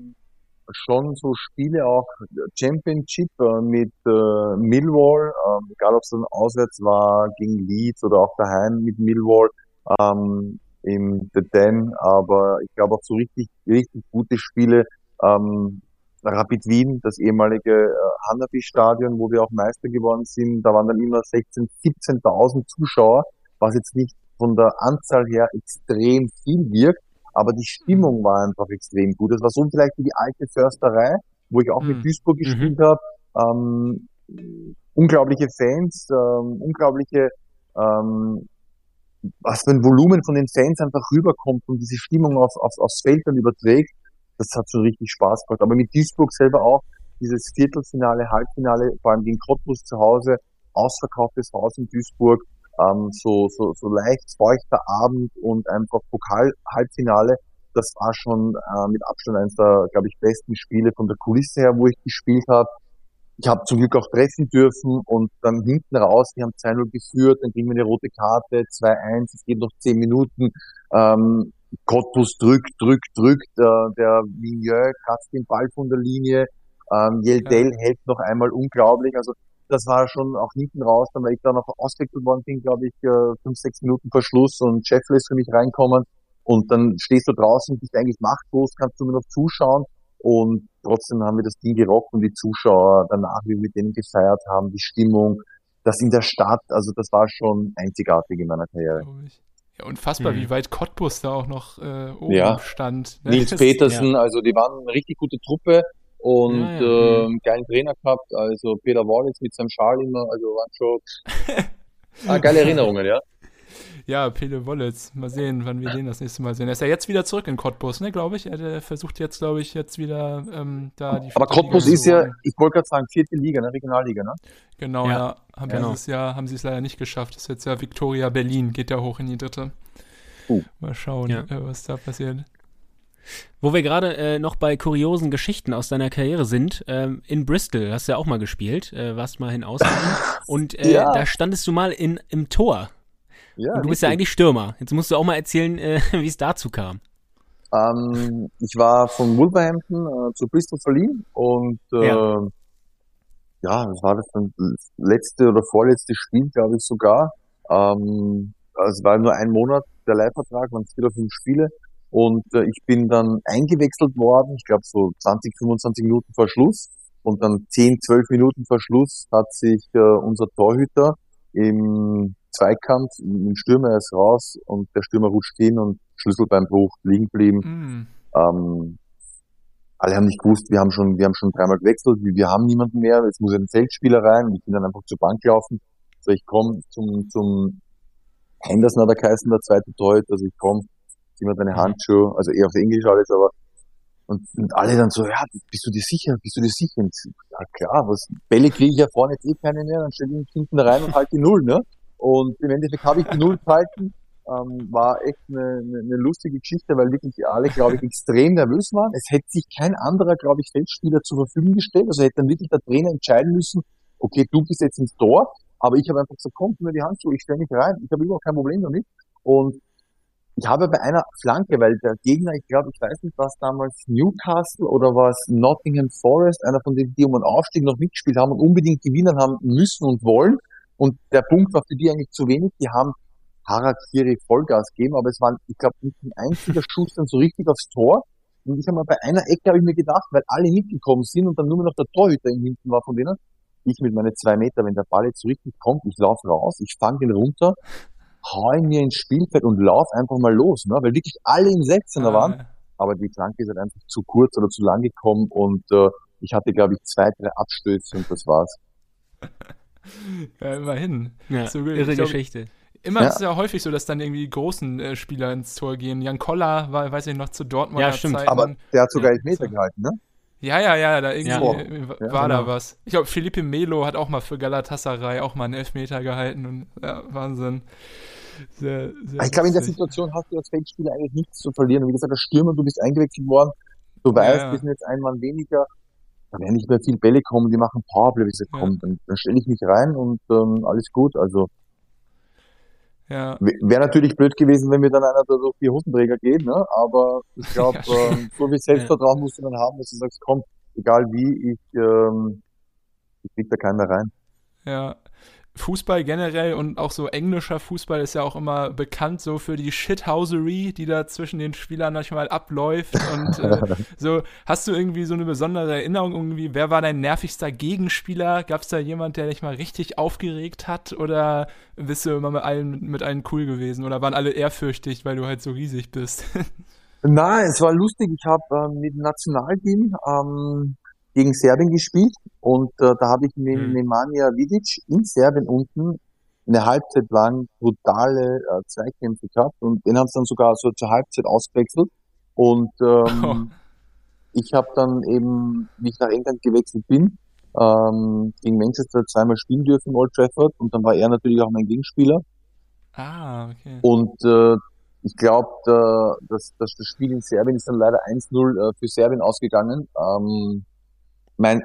schon so Spiele auch Championship äh, mit äh, Millwall, ähm, egal ob es dann auswärts war gegen Leeds oder auch daheim mit Millwall ähm, im The Den, aber ich glaube auch so richtig, richtig gute Spiele. Ähm, Rapid Wien, das ehemalige äh, Hanafi-Stadion, wo wir auch Meister geworden sind, da waren dann immer 16.000, 17.000 Zuschauer, was jetzt nicht von der Anzahl her extrem viel wirkt, aber die Stimmung war einfach extrem gut. Das war so vielleicht wie die alte Försterei, wo ich auch Mhm. mit Duisburg gespielt habe. Ähm, unglaubliche Fans, ähm, unglaubliche, ähm, was für ein Volumen von den Fans einfach rüberkommt und diese Stimmung auf, auf, aufs Feld dann überträgt. Das hat schon richtig Spaß gemacht. Aber mit Duisburg selber auch dieses Viertelfinale, Halbfinale, vor allem gegen Cottbus zu Hause, ausverkauftes Haus in Duisburg, ähm, so, so, so leicht feuchter Abend und einfach Pokal-Halbfinale. Das war schon äh, mit Abstand eines der, glaube ich, besten Spiele von der Kulisse her, wo ich gespielt habe. Ich habe zum Glück auch treffen dürfen und dann hinten raus, wir haben 2-0 geführt, dann kriegen wir eine rote Karte, 2-1, es geht noch 10 Minuten. Ähm, Cottbus drückt, drückt, drückt, äh, der Vigneux kratzt den Ball von der Linie, ähm, Yeldell hält noch einmal unglaublich, also das war schon auch hinten raus, dann weil ich da noch auswechselt worden bin, glaube ich, äh, fünf, sechs Minuten vor Schluss und Scheffler ist für mich reinkommen und dann stehst du draußen, bist eigentlich machtlos, kannst du nur noch zuschauen und trotzdem haben wir das Ding gerockt und die Zuschauer danach, wie wir mit denen gefeiert haben, die Stimmung, das in der Stadt, also das war schon einzigartig in meiner Karriere. Ja, unfassbar, Mhm. wie weit Cottbus da auch noch äh, oben Ja. stand. ne? Nils Petersen, also die waren eine richtig gute Truppe und Ja, ja. ähm, geilen Trainer gehabt, also Peter Wallitz mit seinem Schal immer, also waren schon ah, geile Erinnerungen, ja. Ja, Pele Wollitz. Mal sehen, wann wir den das nächste Mal sehen. Er ist ja jetzt wieder zurück in Cottbus, ne, glaube ich. Er versucht jetzt, glaube ich, jetzt wieder ähm, da die Aber Cottbus Liga ist ja, ich wollte gerade sagen, vierte Liga, ne, Regionalliga, ne? Genau, Ja, ja. Haben genau. dieses Jahr haben sie es leider nicht geschafft. Das ist jetzt ja Victoria Berlin, geht da hoch in die dritte. Uh. Mal schauen, Ja. äh, was da passiert. Wo wir gerade äh, noch bei kuriosen Geschichten aus deiner Karriere sind, ähm, in Bristol hast du ja auch mal gespielt, äh, warst mal hin und äh, Ja. da standest du mal in, im Tor. Ja, und du bist ja eigentlich Stürmer. Jetzt musst du auch mal erzählen, äh, wie es dazu kam. Ähm, ich war von Wolverhampton äh, zu Bristol verliehen und äh, Ja. ja. das war das letzte oder vorletzte Spiel, glaube ich sogar. Ähm, also es war nur ein Monat der Leihvertrag, waren vier oder fünf Spiele und äh, ich bin dann eingewechselt worden, ich glaube so 20, 25 Minuten vor Schluss und dann 10, 12 Minuten vor Schluss hat sich äh, unser Torhüter im Zweikampf, im Stürmer er ist raus und der Stürmer rutscht hin und Schlüsselbeinbruch liegen geblieben. Mm. Ähm, alle haben nicht gewusst, wir haben schon, wir haben schon dreimal gewechselt, wir, haben niemanden mehr, jetzt muss ein Feldspieler rein ich bin dann einfach zur Bank gelaufen. So, ich komme zum, zum Henderson hat er geheißen, der zweite Torhüter, also ich komme, mir deine Handschuhe, also eher auf Englisch alles, aber und, und alle dann so, ja, bist du dir sicher, bist du dir sicher? Und, ja klar, was, Bälle kriege ich ja vorne jetzt eh keine mehr, dann stelle ich mich hinten rein und halt die Null, ne? Und im Endeffekt habe ich die Null gehalten, ähm, war echt eine, eine, eine lustige Geschichte, weil wirklich alle, glaube ich, extrem nervös waren. Es hätte sich kein anderer, glaube ich, Feldspieler zur Verfügung gestellt. Also hätte dann wirklich der Trainer entscheiden müssen, okay, du bist jetzt ins Tor, aber ich habe einfach gesagt, komm, mir die Handschuhe, ich stelle mich rein, ich habe überhaupt kein Problem damit. Und ich habe bei einer Flanke, weil der Gegner, ich glaube, ich weiß nicht, was damals Newcastle oder was Nottingham Forest, einer von denen, die um einen Aufstieg noch mitgespielt haben und unbedingt gewinnen haben müssen und wollen. Und der Punkt war für die eigentlich zu wenig. Die haben Harakiri Vollgas geben, aber es war, ich glaube, nicht ein einziger Schuss dann so richtig aufs Tor. Und ich habe mal bei einer Ecke habe ich mir gedacht, weil alle mitgekommen sind und dann nur noch der Torhüter im Hinten war von denen, ich mit meinen zwei Meter, wenn der Ball jetzt so richtig kommt, ich laufe raus, ich fange den runter, hau ihn mir ins Spielfeld und lauf einfach mal los, ne? weil wirklich alle im 16er waren. Aber die Flanke ist halt einfach zu kurz oder zu lang gekommen und äh, ich hatte, glaube ich, zwei, drei Abstöße und das war's. Ja, immerhin. Ja, So, irre ich glaub, Geschichte. Immer Ja. ist es ja häufig so, dass dann irgendwie die großen äh, Spieler ins Tor gehen. Jan Koller war, weiß ich noch, zu Dortmunder Ja, stimmt. Zeiten. Aber der hat sogar Ja, Elfmeter so. gehalten, ne? Ja, ja, ja, da irgendwie Ja. war Ja, da genau. was. Ich glaube, Felipe Melo hat auch mal für Galatasaray auch mal einen Elfmeter gehalten und ja, Wahnsinn. Sehr, sehr Ich glaube, in der. Situation hast du als Feldspieler eigentlich nichts zu verlieren. Und wie gesagt, der Stürmer, du bist eingewechselt worden, du weißt, ja. wir sind jetzt ein Mann weniger, da werden nicht mehr viele Bälle kommen, die machen Powerplay. Ich gesagt, Ja. komm, dann, dann stelle ich mich rein und ähm, alles gut. Also Ja, wäre natürlich blöd gewesen, wenn mir dann einer da durch die Hosenträger geht, ne? Aber ich glaube, Ja, ähm, so viel Selbstvertrauen musst du dann haben, dass du sagst, komm, egal wie, ich, ähm, ich krieg da keinen mehr rein. ja. Fußball generell und auch so englischer Fußball ist ja auch immer bekannt so für die Shithousery, die da zwischen den Spielern manchmal abläuft. Und äh, so, hast du irgendwie so eine besondere Erinnerung irgendwie? Wer war dein nervigster Gegenspieler? Gab es da jemand, der dich mal richtig aufgeregt hat? Oder bist du immer mit allen, mit allen cool gewesen? Oder waren alle ehrfürchtig, weil du halt so riesig bist? Nein, es war lustig. Ich habe ähm, mit dem Nationalteam ähm, gegen Serbien gespielt und äh, da habe ich mit Mhm. Nemanja Vidic in Serbien unten eine Halbzeit lang brutale äh, Zweikämpfe gehabt und den haben sie dann sogar so zur Halbzeit ausgewechselt und ähm, Oh. ich habe dann eben, wie ich nach England gewechselt bin, ähm, gegen Manchester zweimal spielen dürfen im Old Trafford und dann war er natürlich auch mein Gegenspieler ah, okay. und äh, ich glaube, dass, dass das Spiel in Serbien ist dann leider 1-0 äh, für Serbien ausgegangen. Ähm, mein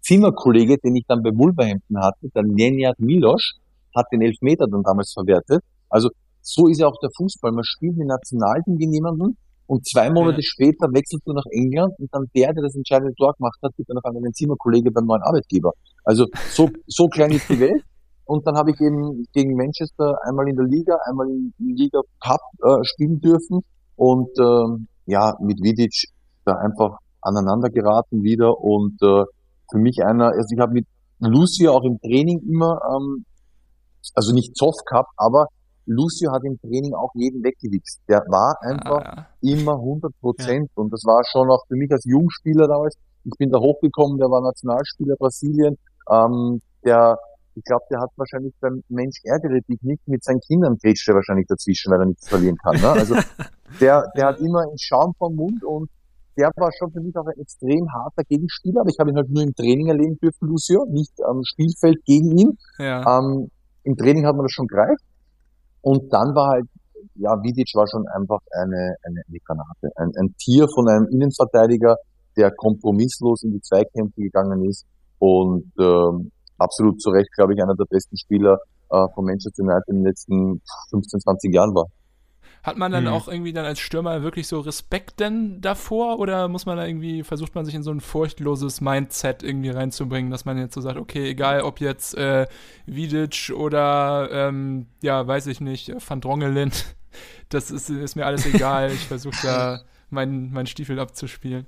Zimmerkollege, den ich dann bei Wolverhampton hatte, der Nenad Milos, hat den Elfmeter dann damals verwertet. Also so ist ja auch der Fußball. Man spielt mit Nationalteam gegen jemanden und zwei Monate Ja. später wechselt du nach England und dann der, der das entscheidende Tor gemacht hat, wird dann auf einmal ein Zimmerkollege beim neuen Arbeitgeber. Also so, so klein ist die Welt. Und dann habe ich eben gegen Manchester einmal in der Liga, einmal im Liga Cup äh, spielen dürfen und ähm, ja, mit Vidic da einfach aneinander geraten wieder und äh, für mich einer, also ich habe mit Lucio auch im Training immer, ähm, also nicht Zoff gehabt, aber Lucio hat im Training auch jeden weggewichst. Der war einfach Ah, immer 100 Prozent und das war schon auch für mich als Jungspieler damals. Ich bin da hochgekommen, der war Nationalspieler Brasilien, ähm, der ich glaube, der hat wahrscheinlich beim Mensch ärgere dich nicht mit seinen Kindern grätscht er wahrscheinlich dazwischen, weil er nichts verlieren kann. Ne? Also der, der hat immer einen Schaum vom Mund und der war schon für mich auch ein extrem harter Gegenspieler, aber ich habe ihn halt nur im Training erleben dürfen, Lucio, nicht am Spielfeld gegen ihn. ja. Ähm, Im Training hat man das schon greift. Und dann war halt, ja, Vidic war schon einfach eine, eine, eine Granate. Ein, ein Tier von einem Innenverteidiger, der kompromisslos in die Zweikämpfe gegangen ist und ähm, absolut zu Recht, glaube ich, einer der besten Spieler äh, von Manchester United in den letzten 15, 20 Jahren war. Hat man dann Mhm. auch irgendwie dann als Stürmer wirklich so Respekt denn davor oder muss man da irgendwie, versucht man sich in so ein furchtloses Mindset irgendwie reinzubringen, dass man jetzt so sagt, okay, egal ob jetzt äh, Vidic oder ähm, ja, weiß ich nicht, Van Drongelen, das ist, ist mir alles egal, ich versuche da meinen mein Stiefel abzuspielen.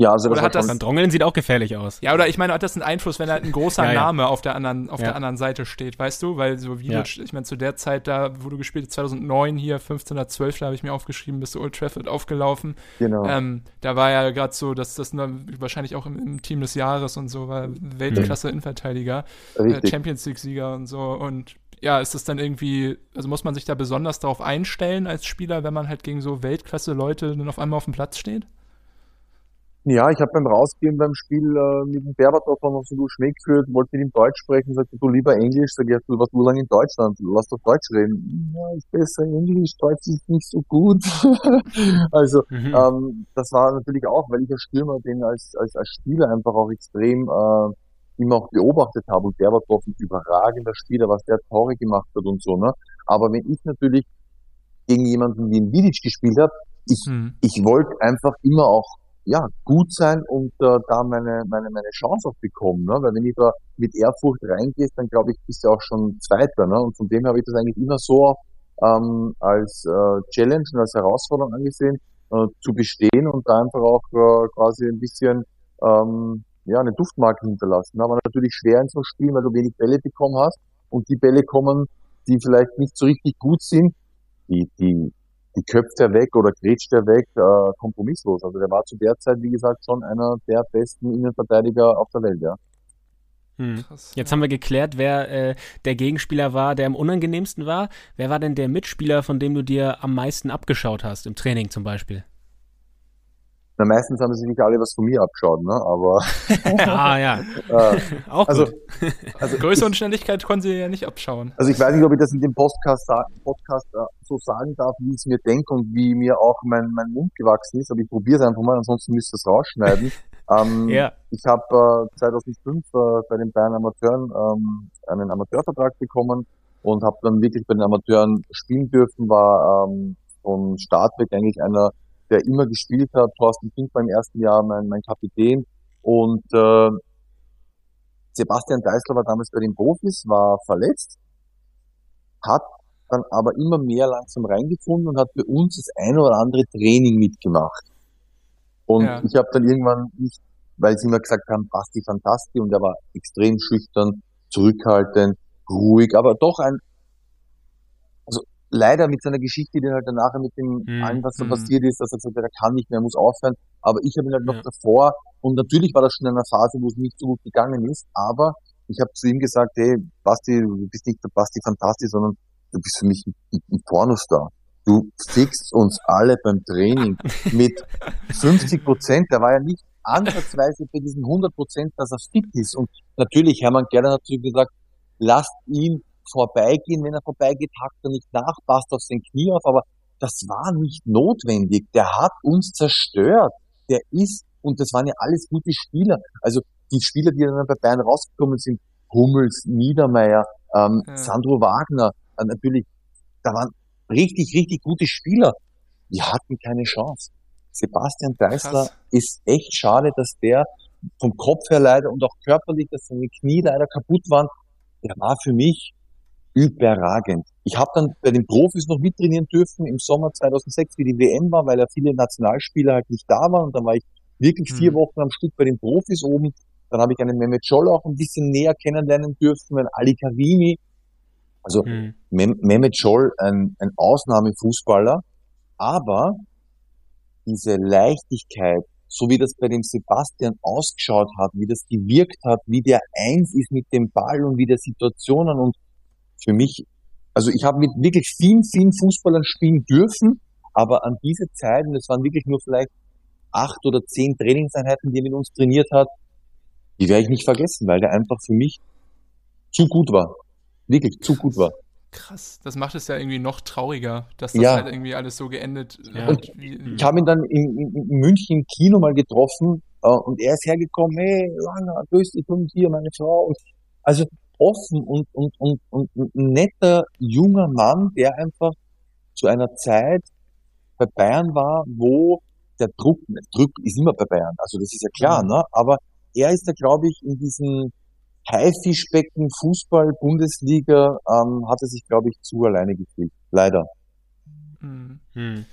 Ja, also Oder das hat das- Van Drongelen sieht auch gefährlich aus. Ja, oder ich meine, hat das einen Einfluss, wenn halt ein großer Ja, ja. Name auf der anderen, auf Ja. der anderen Seite steht, weißt du? Weil so Vidic, ich meine, zu der Zeit da, wo du gespielt hast, 2009 hier, 1512, da habe ich mir aufgeschrieben, bist du Old Trafford aufgelaufen. genau. Ähm, da war ja gerade so, dass das ne, wahrscheinlich auch im, im Team des Jahres und so war, Weltklasse-Innenverteidiger, äh, Richtig. Champions League-Sieger und so. Und ja, ist das dann irgendwie, also muss man sich da besonders darauf einstellen als Spieler, wenn man halt gegen so Weltklasse-Leute dann auf einmal auf dem Platz steht? Ja, ich habe beim Rausgehen beim Spiel äh, mit dem Berbatov wir so gut Schmäh geführt, wollte mit ihm Deutsch sprechen, sagte du lieber Englisch, sag ich, du warst nur lange in Deutschland, lass doch Deutsch reden. Ja, ist besser Englisch, Deutsch ist nicht so gut. also Mhm. ähm, das war natürlich auch, weil ich als Stürmer den als, als, als Spieler einfach auch extrem äh, immer auch beobachtet habe und doch ein überragender Spieler, was der Tore gemacht hat und so, ne? Aber wenn ich natürlich gegen jemanden wie ein Vidic gespielt habe, ich, Hm. ich wollte einfach immer auch ja, gut sein und äh, da meine, meine, meine Chance auch bekommen. Ne? Weil wenn ich da mit Ehrfurcht reingehst, dann glaube ich, bist du auch schon Zweiter. Ne? Und von dem habe ich das eigentlich immer so ähm, als äh, Challenge und als Herausforderung angesehen, äh, zu bestehen und da einfach auch äh, quasi ein bisschen ähm, ja, eine Duftmarke hinterlassen. Aber natürlich schwer in so einem Spiel, weil du wenig Bälle bekommen hast und die Bälle kommen, die vielleicht nicht so richtig gut sind, die, die köpft er weg oder grätscht er weg, äh, kompromisslos. Also der war zu der Zeit, wie gesagt, schon einer der besten Innenverteidiger auf der Welt, ja. Hm. Krass, Jetzt ja. haben wir geklärt, wer äh, der Gegenspieler war, der am unangenehmsten war. Wer war denn der Mitspieler, von dem du dir am meisten abgeschaut hast, im Training zum Beispiel? Na, meistens haben sie sich alle was von mir abgeschaut, ne? Aber ah ja, äh, auch also, gut. also Größe ich, und Schnelligkeit konnten sie ja nicht abschauen. Also ich weiß nicht, ob ich das in dem Podcast, Podcast äh, so sagen darf, wie ich es mir denke und wie mir auch mein, mein Mund gewachsen ist, aber ich probiere es einfach mal, ansonsten müsst ihr es rausschneiden. ähm, Ja. Ich habe äh, 2005 äh, bei den Bayern Amateuren ähm, einen Amateurvertrag bekommen und habe dann wirklich bei den Amateuren spielen dürfen, war ähm, vom Start weg eigentlich einer, der immer gespielt hat. Thorsten Fink war im ersten Jahr mein, mein Kapitän und äh, Sebastian Deißler war damals bei den Profis, war verletzt, hat dann aber immer mehr langsam reingefunden und hat bei uns das eine oder andere Training mitgemacht. Und Ja. ich habe dann irgendwann nicht, weil sie immer gesagt haben, Basti Fantasti und er war extrem schüchtern, zurückhaltend, ruhig, aber doch ein, leider mit seiner Geschichte, die halt dann nachher mit dem Mhm, allem, was da mhm. passiert ist, dass er gesagt hat, er kann nicht mehr, er muss aufhören. Aber ich habe ihn halt noch Ja. davor und natürlich war das schon in einer Phase, wo es nicht so gut gegangen ist, aber ich habe zu ihm gesagt, hey, Basti, du bist nicht der Basti Fantasti, sondern du bist für mich ein, ein Pornostar. Du fixst uns alle beim Training mit 50 Prozent. Der war ja nicht ansatzweise bei diesen 100 Prozent, dass er fit ist. Und natürlich, Hermann Gerland hat zu ihm gesagt, lasst ihn vorbeigehen. Wenn er vorbeigeht, hackt er nicht nach, passt auf sein Knie auf. Aber das war nicht notwendig. Der hat uns zerstört. Der ist, und das waren ja alles gute Spieler. Also die Spieler, die dann bei Bayern rausgekommen sind, Hummels, Niedermeyer, ähm, Ja. Sandro Wagner, äh, natürlich, da waren richtig, richtig gute Spieler. Die hatten keine Chance. Sebastian Deißler Krass. ist echt schade, dass der vom Kopf her leider und auch körperlich, dass seine Knie leider kaputt waren. Der war für mich überragend. Ich habe dann bei den Profis noch mittrainieren dürfen im Sommer 2006, wie die WM war, weil ja viele Nationalspieler halt nicht da waren. Und dann war ich wirklich vier Mhm. Wochen am Stück bei den Profis oben. Dann habe ich einen Mehmet Scholl auch ein bisschen näher kennenlernen dürfen, einen Ali Karimi. Also Hm. Mem Mehmet Scholl, ein, ein Ausnahmefußballer, aber diese Leichtigkeit, so wie das bei dem Sebastian ausgeschaut hat, wie das gewirkt hat, wie der eins ist mit dem Ball und wie der Situationen und für mich, also ich habe mit wirklich vielen, vielen Fußballern spielen dürfen, aber an diese Zeit, und es waren wirklich nur vielleicht acht oder zehn Trainingseinheiten, die er mit uns trainiert hat, die werde ich nicht vergessen, weil der einfach für mich zu gut war. Wirklich zu gut war. Krass, das macht es ja irgendwie noch trauriger, dass das Ja. halt irgendwie alles so geendet Ja. hat. Wie, Ich habe ihn dann in, in, in München im Kino mal getroffen äh, und er ist hergekommen, hey, Langer, grüß dich und hier meine Frau. Und, also offen und, und, und, und ein netter junger Mann, der einfach zu einer Zeit bei Bayern war, wo der Druck, Druck ist immer bei Bayern, also das ist ja klar, Mhm. ne? aber er ist da, glaube ich, in diesem Haifischbecken Fußball Bundesliga ähm, hat er sich, glaube ich, zu alleine gefühlt. Leider. Mhm. Hm.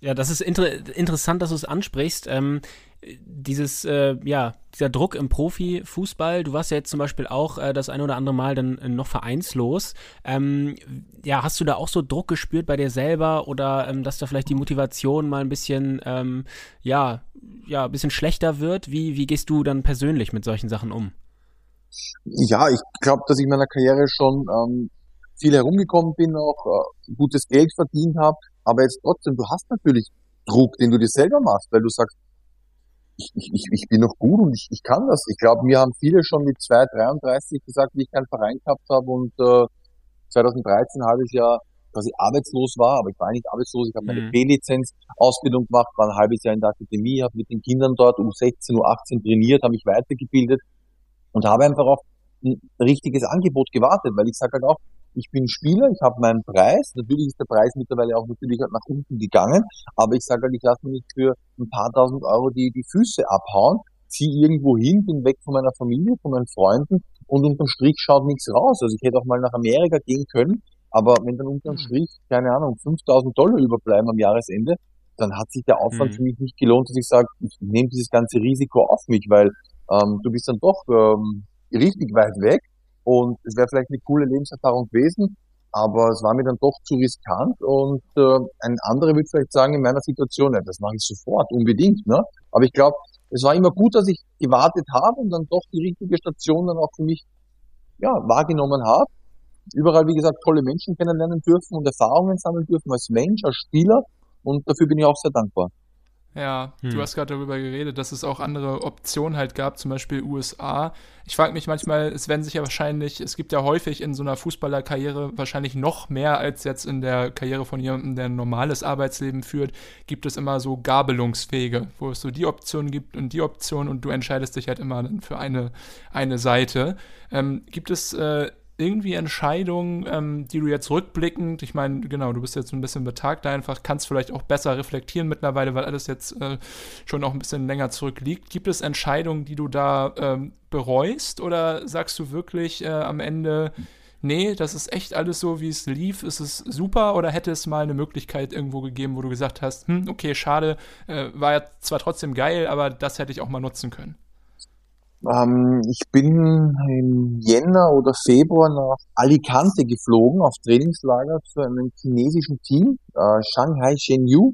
Ja, das ist inter interessant, dass du es ansprichst. Ähm, dieses, äh, ja, dieser Druck im Profifußball, du warst ja jetzt zum Beispiel auch äh, das ein oder andere Mal dann äh, noch vereinslos. Ähm, ja, hast du da auch so Druck gespürt bei dir selber oder ähm, dass da vielleicht die Motivation mal ein bisschen, ähm, ja, ja, ein bisschen schlechter wird? Wie, wie gehst du dann persönlich mit solchen Sachen um? Ja, ich glaube, dass ich in meiner Karriere schon ähm, viel herumgekommen bin, auch äh, gutes Geld verdient habe, aber jetzt trotzdem, du hast natürlich Druck, den du dir selber machst, weil du sagst, ich, ich, ich bin noch gut und ich, ich kann das. Ich glaube, mir haben viele schon mit 2, 33 gesagt, wie ich keinen Verein gehabt habe und äh, 2013 habe ich ja quasi arbeitslos war, aber ich war nicht arbeitslos, ich habe meine mhm. B-Lizenz Ausbildung gemacht, war ein halbes Jahr in der Akademie, habe mit den Kindern dort um 16, Uhr 18 trainiert, habe mich weitergebildet und habe einfach auf ein richtiges Angebot gewartet, weil ich sage halt auch, ich bin Spieler, ich habe meinen Preis. Natürlich ist der Preis mittlerweile auch natürlich halt nach unten gegangen, aber ich sage halt, ich lasse mir nicht für ein paar tausend Euro die, die Füße abhauen, ziehe irgendwo hin, bin weg von meiner Familie, von meinen Freunden und unterm Strich schaut nichts raus. Also ich hätte auch mal nach Amerika gehen können, aber wenn dann unterm mhm. Strich, keine Ahnung, 5000 Dollar überbleiben am Jahresende, dann hat sich der Aufwand mhm. für mich nicht gelohnt, dass ich sage, ich nehme dieses ganze Risiko auf mich, weil ähm, du bist dann doch ähm, richtig weit weg und es wäre vielleicht eine coole Lebenserfahrung gewesen, aber es war mir dann doch zu riskant und äh, ein anderer würde vielleicht sagen, in meiner Situation, ja, das mache ich sofort, unbedingt. Ne? Aber ich glaube, es war immer gut, dass ich gewartet habe und dann doch die richtige Station dann auch für mich ja, wahrgenommen habe. Überall, wie gesagt, tolle Menschen kennenlernen dürfen und Erfahrungen sammeln dürfen als Mensch, als Spieler und dafür bin ich auch sehr dankbar. Ja, hm. du hast gerade darüber geredet, dass es auch andere Optionen halt gab, zum Beispiel USA. Ich frage mich manchmal, es werden sich ja wahrscheinlich, es gibt ja häufig in so einer Fußballerkarriere wahrscheinlich noch mehr als jetzt in der Karriere von jemandem, der ein normales Arbeitsleben führt, gibt es immer so Gabelungswege, wo es so die Option gibt und die Option und du entscheidest dich halt immer für eine, eine Seite. Ähm, gibt es äh, irgendwie Entscheidungen, ähm, die du jetzt rückblickend, ich meine, genau, du bist jetzt ein bisschen betagt einfach, kannst vielleicht auch besser reflektieren mittlerweile, weil alles jetzt äh, schon auch ein bisschen länger zurückliegt. Gibt es Entscheidungen, die du da ähm, bereust oder sagst du wirklich äh, am Ende, nee, das ist echt alles so, wie es lief, ist es super oder hätte es mal eine Möglichkeit irgendwo gegeben, wo du gesagt hast, hm, okay, schade, äh, war ja zwar trotzdem geil, aber das hätte ich auch mal nutzen können? Ähm, ich bin im Jänner oder Februar nach Alicante geflogen auf Trainingslager zu einem chinesischen Team, äh, Shanghai Shenyu.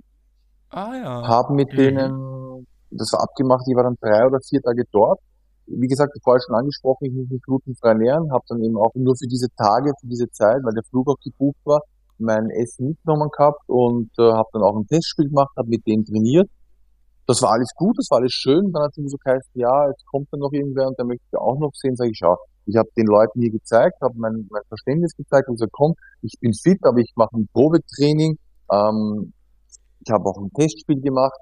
Ah ja. Haben mit mhm. denen, das war abgemacht, ich war dann drei oder vier Tage dort. Wie gesagt, vorher schon angesprochen, ich muss mich glutenfrei ernähren, habe dann eben auch nur für diese Tage, für diese Zeit, weil der Flug auch gebucht war, mein Essen mitgenommen gehabt und äh, habe dann auch ein Testspiel gemacht, habe mit denen trainiert das war alles gut, das war alles schön. Dann hat es so geheißen, ja, jetzt kommt dann noch irgendwer und der möchte ich auch noch sehen. Sag ich, schau, ich habe den Leuten hier gezeigt, habe mein, mein Verständnis gezeigt und gesagt, komm, ich bin fit, aber ich mache ein Probetraining. Ähm, ich habe auch ein Testspiel gemacht.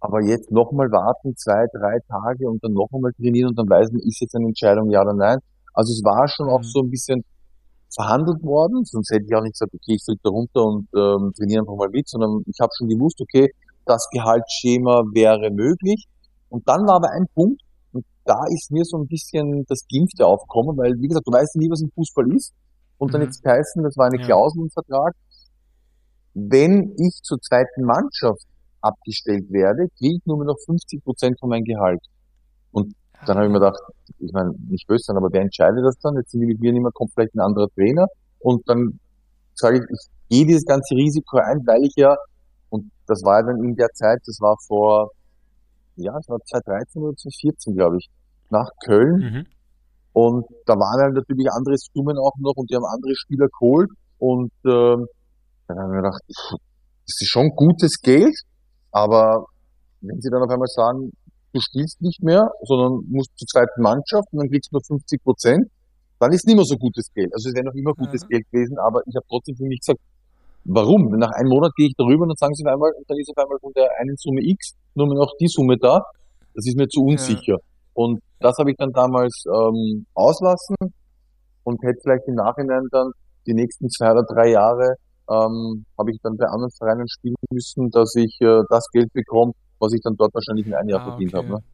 Aber jetzt nochmal warten, zwei, drei Tage und dann noch einmal trainieren und dann weiß man, ist jetzt eine Entscheidung ja oder nein. Also es war schon auch mhm. so ein bisschen verhandelt worden, sonst hätte ich auch nicht gesagt, okay, ich fliege da runter und ähm, trainiere einfach mal mit, sondern ich habe schon gewusst, okay, das Gehaltsschema wäre möglich. Und dann war aber ein Punkt, und da ist mir so ein bisschen das Gimpfte aufgekommen, weil, wie gesagt, du weißt nie, was im Fußball ist. Und dann mhm. jetzt geheißen, das war eine Klausel im Vertrag, wenn ich zur zweiten Mannschaft abgestellt werde, kriege ich nur noch 50 Prozent von meinem Gehalt. Und dann habe ich mir gedacht, ich meine, nicht böse sein, aber wer entscheidet das dann? Jetzt sind die mit mir nicht mehr, kommt vielleicht ein anderer Trainer. Und dann sage ich, ich gehe dieses ganze Risiko ein, weil ich ja und das war dann in der Zeit, das war vor, ja, es war 2013 oder 2014, glaube ich, nach Köln. Mhm. Und da waren halt natürlich andere Summen auch noch und die haben andere Spieler geholt. Und ähm, dann haben wir gedacht, das ist schon gutes Geld, aber wenn sie dann auf einmal sagen, du spielst nicht mehr, sondern musst zur zweiten Mannschaft und dann kriegst du nur 50 Prozent, dann ist nicht mehr so gutes Geld. Also es wäre noch immer gutes mhm. Geld gewesen, aber ich habe trotzdem für mich gesagt, Warum? Nach einem Monat gehe ich darüber und dann sagen sie auf einmal, und dann ist auf einmal von der einen Summe X nur noch die Summe da. Das ist mir zu unsicher. Ja. Und das habe ich dann damals ähm, auslassen und hätte vielleicht im Nachhinein dann die nächsten zwei oder drei Jahre ähm, habe ich dann bei anderen Vereinen spielen müssen, dass ich äh, das Geld bekomme, was ich dann dort wahrscheinlich in einem Jahr ah, verdient okay. habe. Ne?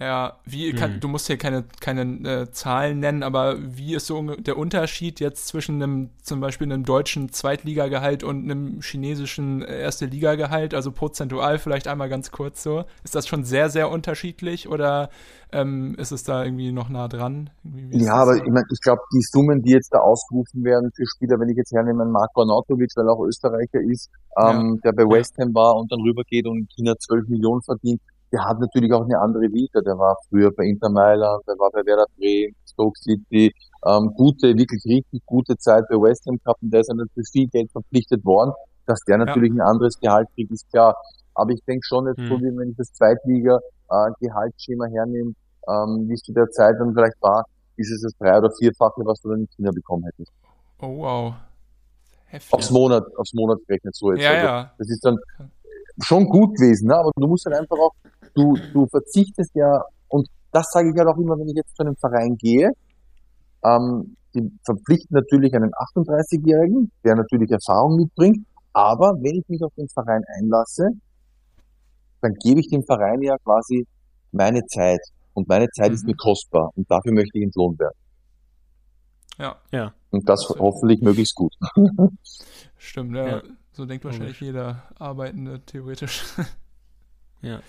Ja, wie kann, Mhm. du musst hier keine, keine äh, Zahlen nennen, aber wie ist so der Unterschied jetzt zwischen einem zum Beispiel einem deutschen Zweitligagehalt und einem chinesischen äh, erste Ligagehalt, also prozentual vielleicht einmal ganz kurz so? Ist das schon sehr, sehr unterschiedlich oder ähm, ist es da irgendwie noch nah dran? Ja, aber so? ich meine, ich glaube, die Summen, die jetzt da ausgerufen werden für Spieler, wenn ich jetzt hernehme, Marco Arnautovic, weil er auch Österreicher ist, ähm, der bei Ja. West Ham war und dann rübergeht und in China 12 Millionen verdient, der hat natürlich auch eine andere Vita. Der war früher bei Inter Mailand, der war bei Werder Bremen, Stoke City, ähm, gute, wirklich richtig gute Zeit bei West Ham gehabt und der ist dann für viel Geld verpflichtet worden. Dass der natürlich ein anderes Gehalt kriegt, ist klar. Aber ich denke schon jetzt so, Hm. wie wenn ich das Zweitliga-Gehaltsschema hernehme, ähm, wie es zu der Zeit dann vielleicht war, ist es das drei- oder vierfache, was du dann in China bekommen hättest. Oh, wow. Heftig. Aufs Monat, aufs Monat gerechnet so jetzt. ja, Also, ja. Das ist dann schon gut gewesen, ne? aber du musst halt einfach auch, du, du verzichtest ja, und das sage ich halt auch immer, wenn ich jetzt zu einem Verein gehe, ähm, die verpflichten natürlich einen 38-Jährigen, der natürlich Erfahrung mitbringt, aber wenn ich mich auf den Verein einlasse, dann gebe ich dem Verein ja quasi meine Zeit. Und meine Zeit ist Mhm. mir kostbar und dafür möchte ich entlohnt werden. Ja, Ja. Und das Sehr hoffentlich möglichst gut. stimmt. Ja. Ja. So denkt wahrscheinlich jeder Arbeitende theoretisch. Ja.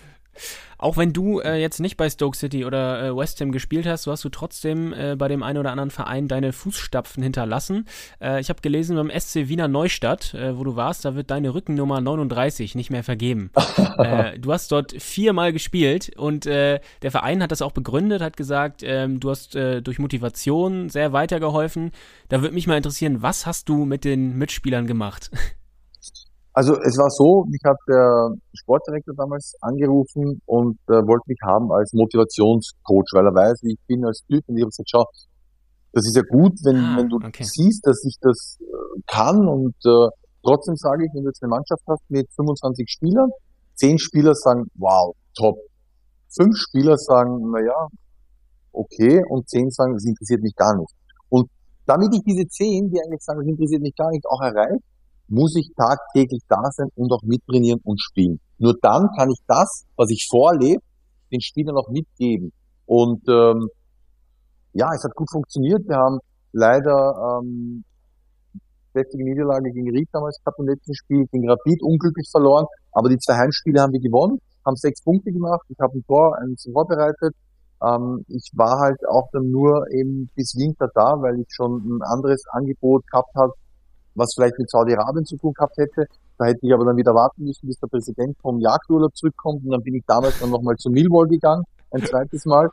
Auch wenn du äh, jetzt nicht bei Stoke City oder äh, West Ham gespielt hast, so hast du trotzdem äh, bei dem einen oder anderen Verein deine Fußstapfen hinterlassen. Äh, ich habe gelesen beim SC Wiener Neustadt, äh, wo du warst, da wird deine Rückennummer 39 nicht mehr vergeben. äh, du hast dort viermal gespielt und äh, der Verein hat das auch begründet, hat gesagt, ähm, du hast äh, durch Motivation sehr weitergeholfen. Da würde mich mal interessieren, was hast du mit den Mitspielern gemacht? Also es war so, mich hat der Sportdirektor damals angerufen und äh, wollte mich haben als Motivationscoach, weil er weiß, wie ich bin als Typ und ich habe gesagt, schau, das ist ja gut, wenn, Ah, wenn du okay. siehst, dass ich das äh, kann und äh, trotzdem sage ich, wenn du jetzt eine Mannschaft hast mit 25 Spielern, zehn Spieler sagen, wow, top. Fünf Spieler sagen, na ja, okay und zehn sagen, das interessiert mich gar nicht. Und damit ich diese zehn, die eigentlich sagen, das interessiert mich gar nicht, auch erreiche, muss ich tagtäglich da sein und auch mittrainieren und spielen. Nur dann kann ich das, was ich vorlebe, den Spielern auch mitgeben. Und ähm, ja, es hat gut funktioniert. Wir haben leider ähm, deftige Niederlage gegen Ried damals gehabt im letzten Spiel, gegen Rapid unglücklich verloren. Aber die zwei Heimspiele haben wir gewonnen, haben sechs Punkte gemacht. Ich habe ein Tor, eins vorbereitet. Ähm, ich war halt auch dann nur eben bis Winter da, weil ich schon ein anderes Angebot gehabt habe, was vielleicht mit Saudi-Arabien zu tun gehabt hätte. Da hätte ich aber dann wieder warten müssen, bis der Präsident vom Jagdurlaub zurückkommt. Und dann bin ich damals dann nochmal zu Millwall gegangen, ein zweites Mal.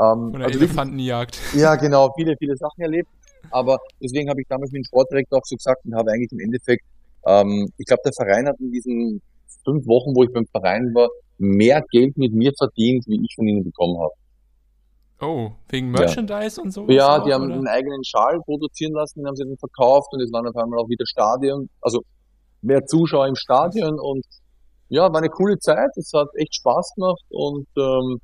Ähm, Oder also Elefantenjagd. ja, genau, viele, viele Sachen erlebt. Aber deswegen habe ich damals mit dem Sportdirektor auch so gesagt und habe eigentlich im Endeffekt, ähm, ich glaube, der Verein hat in diesen fünf Wochen, wo ich beim Verein war, mehr Geld mit mir verdient, wie ich von ihnen bekommen habe. Oh, wegen Ja. Merchandise und so? Ja, auch, die haben oder? einen eigenen Schal produzieren lassen, den haben sie dann verkauft und es waren auf einmal auch wieder Stadion, also mehr Zuschauer im Stadion und ja, war eine coole Zeit, es hat echt Spaß gemacht und ähm,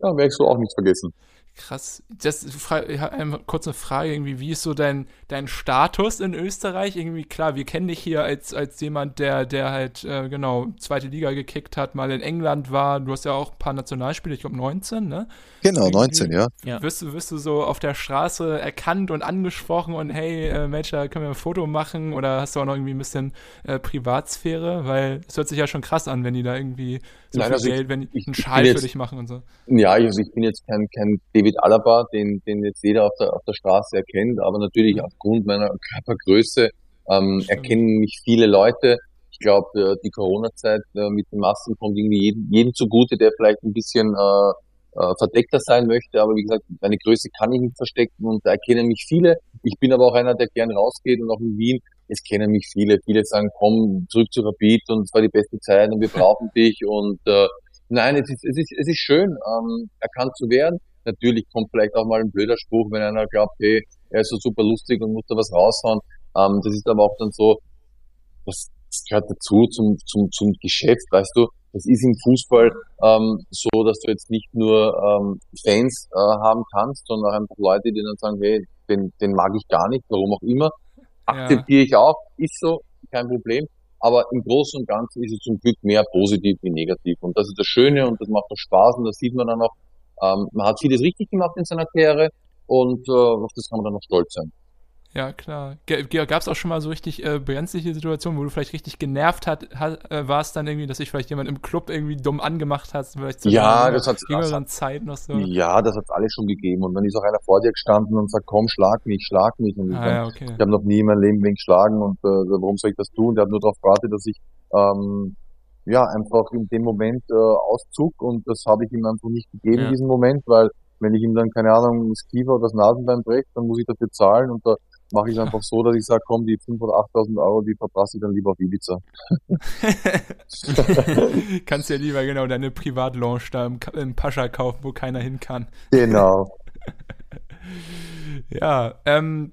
ja, werde ich so auch nicht vergessen. Krass. Das ich hab eine kurze Frage irgendwie, wie ist so dein, dein Status in Österreich? Irgendwie klar, wir kennen dich hier als, als jemand, der, der halt, äh, genau, zweite Liga gekickt hat, mal in England war. Du hast ja auch ein paar Nationalspiele, ich glaube 19, ne? Genau, Irgendwie 19, ja. Ja. Wirst du, wirst du so auf der Straße erkannt und angesprochen und hey, äh, Mensch, da können wir ein Foto machen oder hast du auch noch irgendwie ein bisschen äh, Privatsphäre? Weil es hört sich ja schon krass an, wenn die da irgendwie so Nein, viel also ich- Geld, wenn die ich- einen ich Schal für jetzt- dich machen und so. Ja, also ich bin jetzt kein, kein David Alaba, den, den jetzt jeder auf der, auf der Straße erkennt, aber natürlich aufgrund meiner Körpergröße ähm, erkennen mich viele Leute. Ich glaube, äh, die Corona-Zeit äh, mit den Masken kommt irgendwie jedem, jedem zugute, der vielleicht ein bisschen äh, äh, verdeckter sein möchte. Aber wie gesagt, meine Größe kann ich nicht verstecken und da erkennen mich viele. Ich bin aber auch einer, der gern rausgeht und auch in Wien, es kennen mich viele. Viele sagen, komm zurück zu Rapid und es war die beste Zeit und wir brauchen dich und äh, Nein, es ist, es ist, es ist schön, ähm, erkannt zu werden. Natürlich kommt vielleicht auch mal ein blöder Spruch, wenn einer glaubt, hey, er ist so super lustig und muss da was raushauen. Ähm, das ist aber auch dann so, das, das gehört dazu zum, zum, zum Geschäft, weißt du. Das ist im Fußball ähm, so, dass du jetzt nicht nur ähm, Fans äh, haben kannst, sondern auch einfach Leute, die dann sagen, hey, den, den mag ich gar nicht, warum auch immer. Ja. Akzeptiere ich auch, ist so, kein Problem. Aber im Großen und Ganzen ist es zum Glück mehr positiv wie negativ. Und das ist das Schöne und das macht auch Spaß und das sieht man dann auch. Ähm, man hat vieles richtig gemacht in seiner Karriere und äh, auf das kann man dann auch stolz sein. Ja, klar. Gab es auch schon mal so richtig äh, brenzliche Situationen, wo du vielleicht richtig genervt hat, hat äh, warst dann irgendwie, dass sich vielleicht jemand im Club irgendwie dumm angemacht hat? Vielleicht zu ja, das hat jüngeren Zeit noch so. Ja, das hat alles schon gegeben. Und dann ist auch einer vor dir gestanden und sagt, komm, schlag mich, schlag mich. Und ich, ah, ja, okay. ich habe noch nie in meinem Leben wen geschlagen und äh, warum soll ich das tun? Der hat nur darauf gewartet, dass ich ähm, ja einfach in dem Moment äh, auszug und das habe ich ihm einfach nicht gegeben, ja. diesen Moment, weil wenn ich ihm dann, keine Ahnung, das Kiefer oder das Nasenbein breche, dann muss ich dafür zahlen und da mache ich es einfach so, dass ich sage, komm, die 5.000 oder 8.000 Euro, die verpasse ich dann lieber auf Ibiza. Kannst ja lieber genau deine Privatlounge da im, im Pascha kaufen, wo keiner hin kann. Genau. ja, ähm,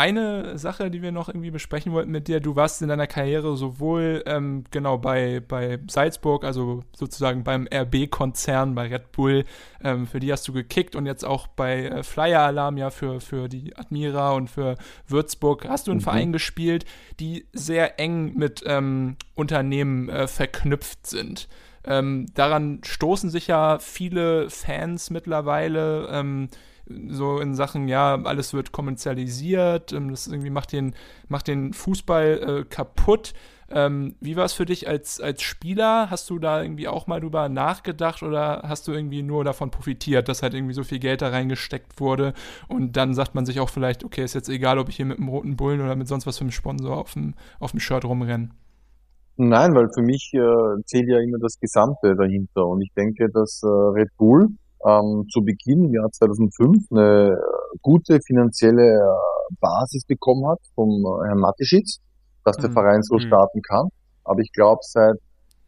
eine Sache, die wir noch irgendwie besprechen wollten mit dir. Du warst in deiner Karriere sowohl ähm, genau bei, bei Salzburg, also sozusagen beim RB-Konzern, bei Red Bull, ähm, für die hast du gekickt und jetzt auch bei äh, Flyer Alarm ja für, für die Admira und für Würzburg hast du in mhm. Vereinen gespielt, die sehr eng mit ähm, Unternehmen äh, verknüpft sind. Ähm, daran stoßen sich ja viele Fans mittlerweile. So in Sachen, ja, alles wird kommerzialisiert, ähm, das irgendwie macht den, macht den Fußball äh, kaputt. Ähm, wie war es für dich als, als Spieler? Hast du da irgendwie auch mal drüber nachgedacht oder hast du irgendwie nur davon profitiert, dass halt irgendwie so viel Geld da reingesteckt wurde und dann sagt man sich auch vielleicht, okay, ist jetzt egal, ob ich hier mit einem roten Bullen oder mit sonst was für einem Sponsor auf dem, auf dem Shirt rumrenne? Nein, weil für mich äh, zählt ja immer das Gesamte dahinter und ich denke, dass äh, Red Bull ähm, zu Beginn im Jahr 2005 eine gute finanzielle äh, Basis bekommen hat vom äh, Herrn Matischitz, dass der mhm. Verein so mhm. starten kann. Aber ich glaube, seit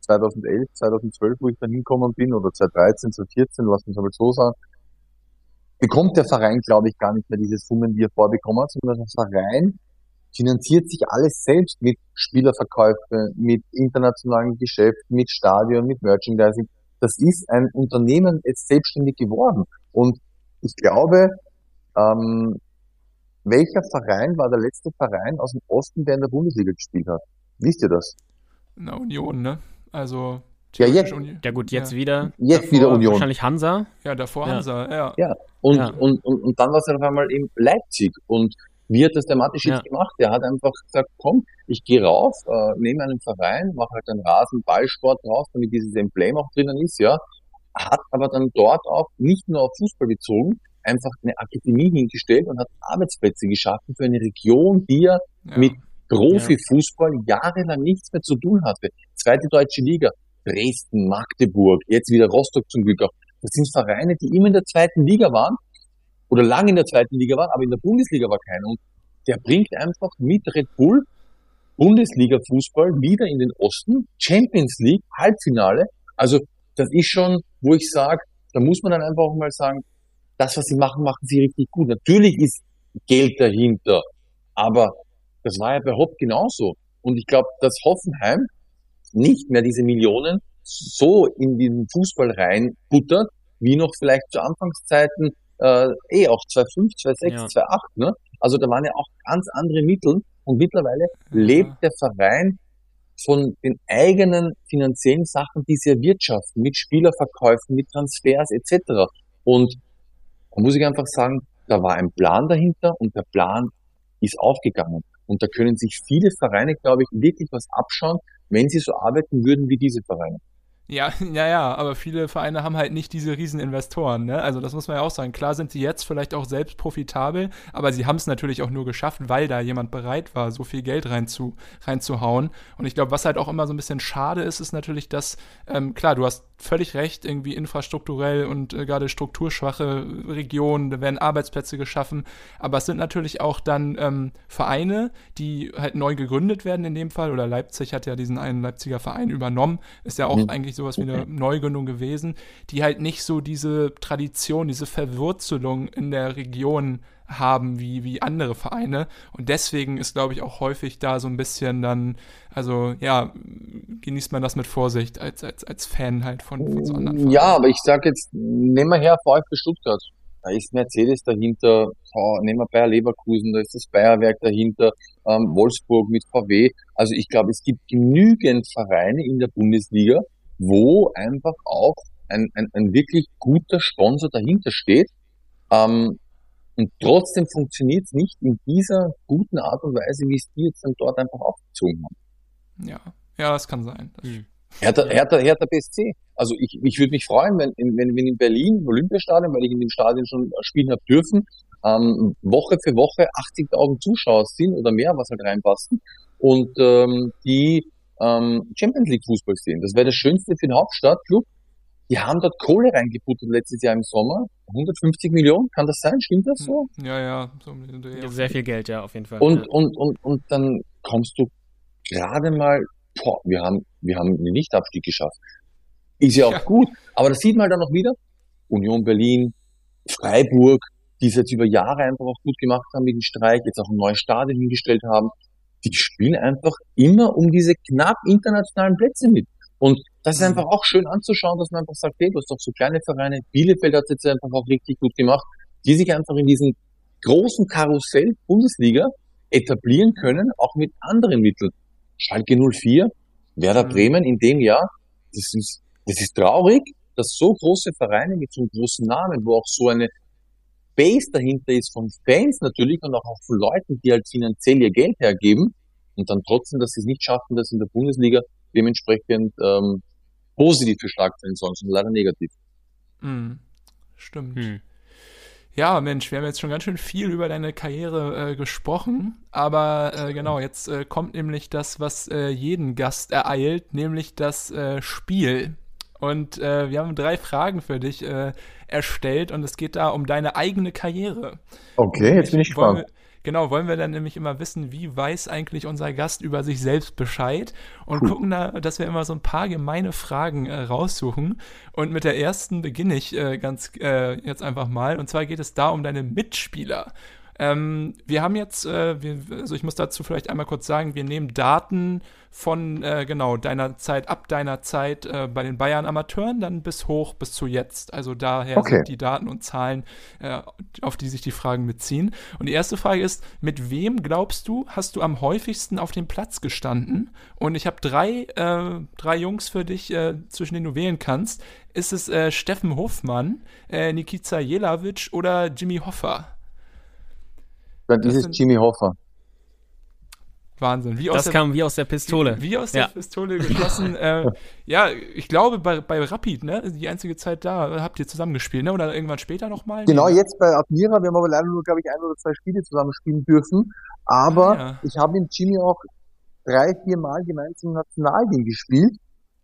2011, 2012, wo ich dann hinkommen bin, oder 2013, 2014, lass mich aber so sagen, bekommt der Verein, glaube ich, gar nicht mehr diese Summen, die er vorbekommen hat, sondern der Verein finanziert sich alles selbst mit Spielerverkäufe, mit internationalen Geschäften, mit Stadion, mit Merchandising das ist ein Unternehmen jetzt selbstständig geworden. Und ich glaube, ähm, welcher Verein war der letzte Verein aus dem Osten, der in der Bundesliga gespielt hat? Wisst ihr das? Na, Union, ne? Also. Ja, jetzt. Ja gut, jetzt ja. wieder. Jetzt davor, wieder Union. Wahrscheinlich Hansa. Ja, davor ja. Hansa, ja. Ja, und, ja. Und, und, und dann war es auf einmal in Leipzig. Und wie hat das der Matisch jetzt gemacht? Der hat einfach gesagt, komm, ich gehe rauf, äh, nehme einen Verein, mache halt einen Rasenballsport drauf, damit dieses Emblem auch drinnen ist, ja. Hat aber dann dort auch nicht nur auf Fußball bezogen, einfach eine Akademie hingestellt und hat Arbeitsplätze geschaffen für eine Region, die ja, ja. mit Profifußball jahrelang nichts mehr zu tun hatte. Zweite deutsche Liga, Dresden, Magdeburg, jetzt wieder Rostock zum Glück auch. Das sind Vereine, die immer in der zweiten Liga waren oder lange in der zweiten Liga waren, aber in der Bundesliga war keiner. Und der bringt einfach mit Red Bull Bundesliga-Fußball wieder in den Osten, Champions League, Halbfinale. Also das ist schon, wo ich sage, da muss man dann einfach auch mal sagen, das, was sie machen, machen sie richtig gut. Natürlich ist Geld dahinter, aber das war ja bei Hopp genauso. Und ich glaube, dass Hoffenheim nicht mehr diese Millionen so in den Fußball reinbuttert, wie noch vielleicht zu Anfangszeiten äh, eh auch 2,5, 2,6, ja. 2,8. Ne? Also da waren ja auch ganz andere Mittel und mittlerweile ja. lebt der Verein von den eigenen finanziellen Sachen, die sie erwirtschaften, mit Spielerverkäufen, mit Transfers etc. Und da muss ich einfach sagen, da war ein Plan dahinter und der Plan ist aufgegangen. Und da können sich viele Vereine, glaube ich, wirklich was abschauen, wenn sie so arbeiten würden wie diese Vereine. Ja, ja, ja, aber viele Vereine haben halt nicht diese riesen Investoren, ne? Also das muss man ja auch sagen. Klar sind sie jetzt vielleicht auch selbst profitabel, aber sie haben es natürlich auch nur geschafft, weil da jemand bereit war, so viel Geld reinzu, reinzuhauen. Und ich glaube, was halt auch immer so ein bisschen schade ist, ist natürlich, dass, ähm, klar, du hast völlig recht, irgendwie infrastrukturell und äh, gerade strukturschwache Regionen, da werden Arbeitsplätze geschaffen, aber es sind natürlich auch dann ähm, Vereine, die halt neu gegründet werden in dem Fall, oder Leipzig hat ja diesen einen Leipziger Verein übernommen, ist ja auch mhm. eigentlich sowas wie eine Neugründung gewesen, die halt nicht so diese Tradition, diese Verwurzelung in der Region haben wie, wie andere Vereine. Und deswegen ist, glaube ich, auch häufig da so ein bisschen dann, also ja, genießt man das mit Vorsicht als, als, als Fan halt von, von so anderen Vereinen. Ja, aber ich sage jetzt, nehmen wir her VfB Stuttgart. da ist Mercedes dahinter, nehmen wir Bayer Leverkusen, da ist das Bayerwerk dahinter, ähm, Wolfsburg mit VW. Also ich glaube, es gibt genügend Vereine in der Bundesliga, wo einfach auch ein, ein, ein wirklich guter Sponsor dahinter steht. Ähm, und trotzdem funktioniert es nicht in dieser guten Art und Weise, wie es die jetzt dann dort einfach aufgezogen haben. Ja, ja, das kann sein. Das hm. Hertha, Hertha, Hertha BSC. Also ich, ich würde mich freuen, wenn, wenn, wenn in Berlin, im Olympiastadion, weil ich in dem Stadion schon spielen habe dürfen, ähm, Woche für Woche 80.000 Zuschauer sind oder mehr, was halt reinpassen und ähm, die ähm, Champions League Fußball sehen. Das wäre das Schönste für den Hauptstadtclub. Die haben dort Kohle reingebuttert letztes Jahr im Sommer. 150 Millionen, kann das sein? Stimmt das so? Ja, ja. So Sehr viel Geld, ja, auf jeden Fall. Und, ja. und, und, und dann kommst du gerade mal, boah, wir haben, wir haben einen Nichtabstieg geschafft. Ist ja auch ja. gut. Aber das sieht man dann noch wieder. Union Berlin, Freiburg, die es jetzt über Jahre einfach auch gut gemacht haben mit dem Streik, jetzt auch ein neues Stadion hingestellt haben. Die spielen einfach immer um diese knapp internationalen Plätze mit. Und das ist einfach auch schön anzuschauen, dass man einfach sagt, hey, du hast doch so kleine Vereine, Bielefeld hat es jetzt einfach auch richtig gut gemacht, die sich einfach in diesem großen Karussell Bundesliga etablieren können, auch mit anderen Mitteln. Schalke 04, Werder Bremen in dem Jahr, das ist, das ist traurig, dass so große Vereine mit so einem großen Namen, wo auch so eine Base dahinter ist von Fans natürlich und auch von Leuten, die halt finanziell ihr Geld hergeben und dann trotzdem, dass sie es nicht schaffen, das in der Bundesliga dementsprechend ähm, positiv für Schlagzeilen sorgen, sondern leider negativ. Mm, stimmt. Hm. Ja, Mensch, wir haben jetzt schon ganz schön viel über deine Karriere äh, gesprochen, aber äh, genau, jetzt äh, kommt nämlich das, was äh, jeden Gast ereilt, nämlich das äh, Spiel. Und äh, wir haben drei Fragen für dich erstellt und es geht da um deine eigene Karriere. Okay, jetzt bin ich gespannt. Genau, wollen wir dann nämlich immer wissen, wie weiß eigentlich unser Gast über sich selbst Bescheid und cool. gucken da, dass wir immer so ein paar gemeine Fragen äh, raussuchen. Und mit der ersten beginne ich äh, ganz äh, jetzt einfach mal. Und zwar geht es da um deine Mitspieler. Ähm, wir haben jetzt, äh, wir, also ich muss dazu vielleicht einmal kurz sagen, wir nehmen Daten von, äh, genau, deiner Zeit, ab deiner Zeit äh, bei den Bayern Amateuren, dann bis hoch, bis zu jetzt. Also daher okay. sind die Daten und Zahlen, äh, auf die sich die Fragen beziehen. Und die erste Frage ist, mit wem glaubst du, hast du am häufigsten auf dem Platz gestanden? Und ich habe drei, äh, drei Jungs für dich, äh, zwischen denen du wählen kannst. Ist es Steffen Hofmann, Nikita Jelavic oder Jimmy Hoffa? Dann ist es Jimmy Hoffa. Wahnsinn. Wie das der, kam wie aus der Pistole. Wie, wie aus der ja. Pistole geschossen. äh, ja, ich glaube, bei, bei Rapid, ne, die einzige Zeit da, habt ihr zusammen gespielt, ne? Oder irgendwann später nochmal? Genau, nee. jetzt bei Admira. Wir haben aber leider nur, glaube ich, ein oder zwei Spiele zusammen spielen dürfen. Aber ah, ja. ich habe mit Jimmy auch drei, vier Mal gemeinsam im Nationalteam gespielt.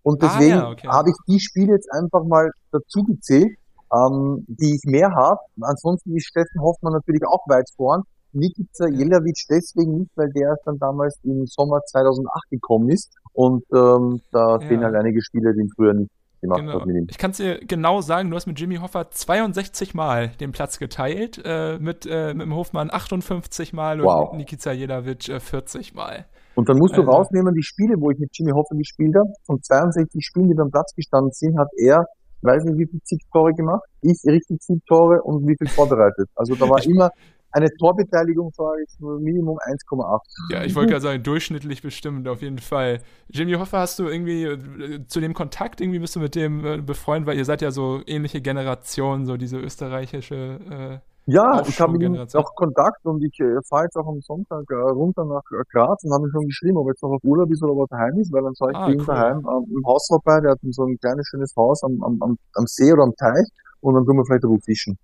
Und deswegen ah, ja, okay. habe ich die Spiele jetzt einfach mal dazu gezählt, ähm, die ich mehr habe. Ansonsten ist Steffen Hoffmann natürlich auch weit vorn. Nikica Jelavic deswegen nicht, weil der dann damals im Sommer 2008 gekommen ist und ähm, da ja. fehlen halt einige Spieler, die ihn früher nicht gemacht genau. hat mit ihm. Ich kann es dir genau sagen, du hast mit Jimmy Hoffa 62 Mal den Platz geteilt, äh, mit, äh, mit dem Hofmann 58 Mal wow. und Nikica Jelavic äh, 40 Mal. Und dann musst du also, rausnehmen, die Spiele, wo ich mit Jimmy Hoffa gespielt habe, von 62 Spielen, die beim Platz gestanden sind, hat er weiß nicht, wie viel Siegtore gemacht, ich richtig Siegtore und wie viel vorbereitet. Also da war immer eine Torbeteiligung sage ich nur Minimum 1,8. Ja, ich wollte gerade sagen, durchschnittlich bestimmt, auf jeden Fall. Jimmy Hoffa, hast du irgendwie äh, zu dem Kontakt, irgendwie bist du mit dem äh, befreundet, weil ihr seid ja so ähnliche Generationen, so diese österreichische äh, ja, ich habe mit ihm auch Kontakt und ich äh, fahre jetzt auch am Sonntag äh, runter nach äh, Graz und habe ihm schon geschrieben, ob er jetzt noch auf Urlaub ist oder ob er daheim ist, weil dann sage ich ah, cool. daheim ähm, im Haus vorbei, der hat so ein kleines schönes Haus am, am, am See oder am Teich und dann tun wir vielleicht ein fischen.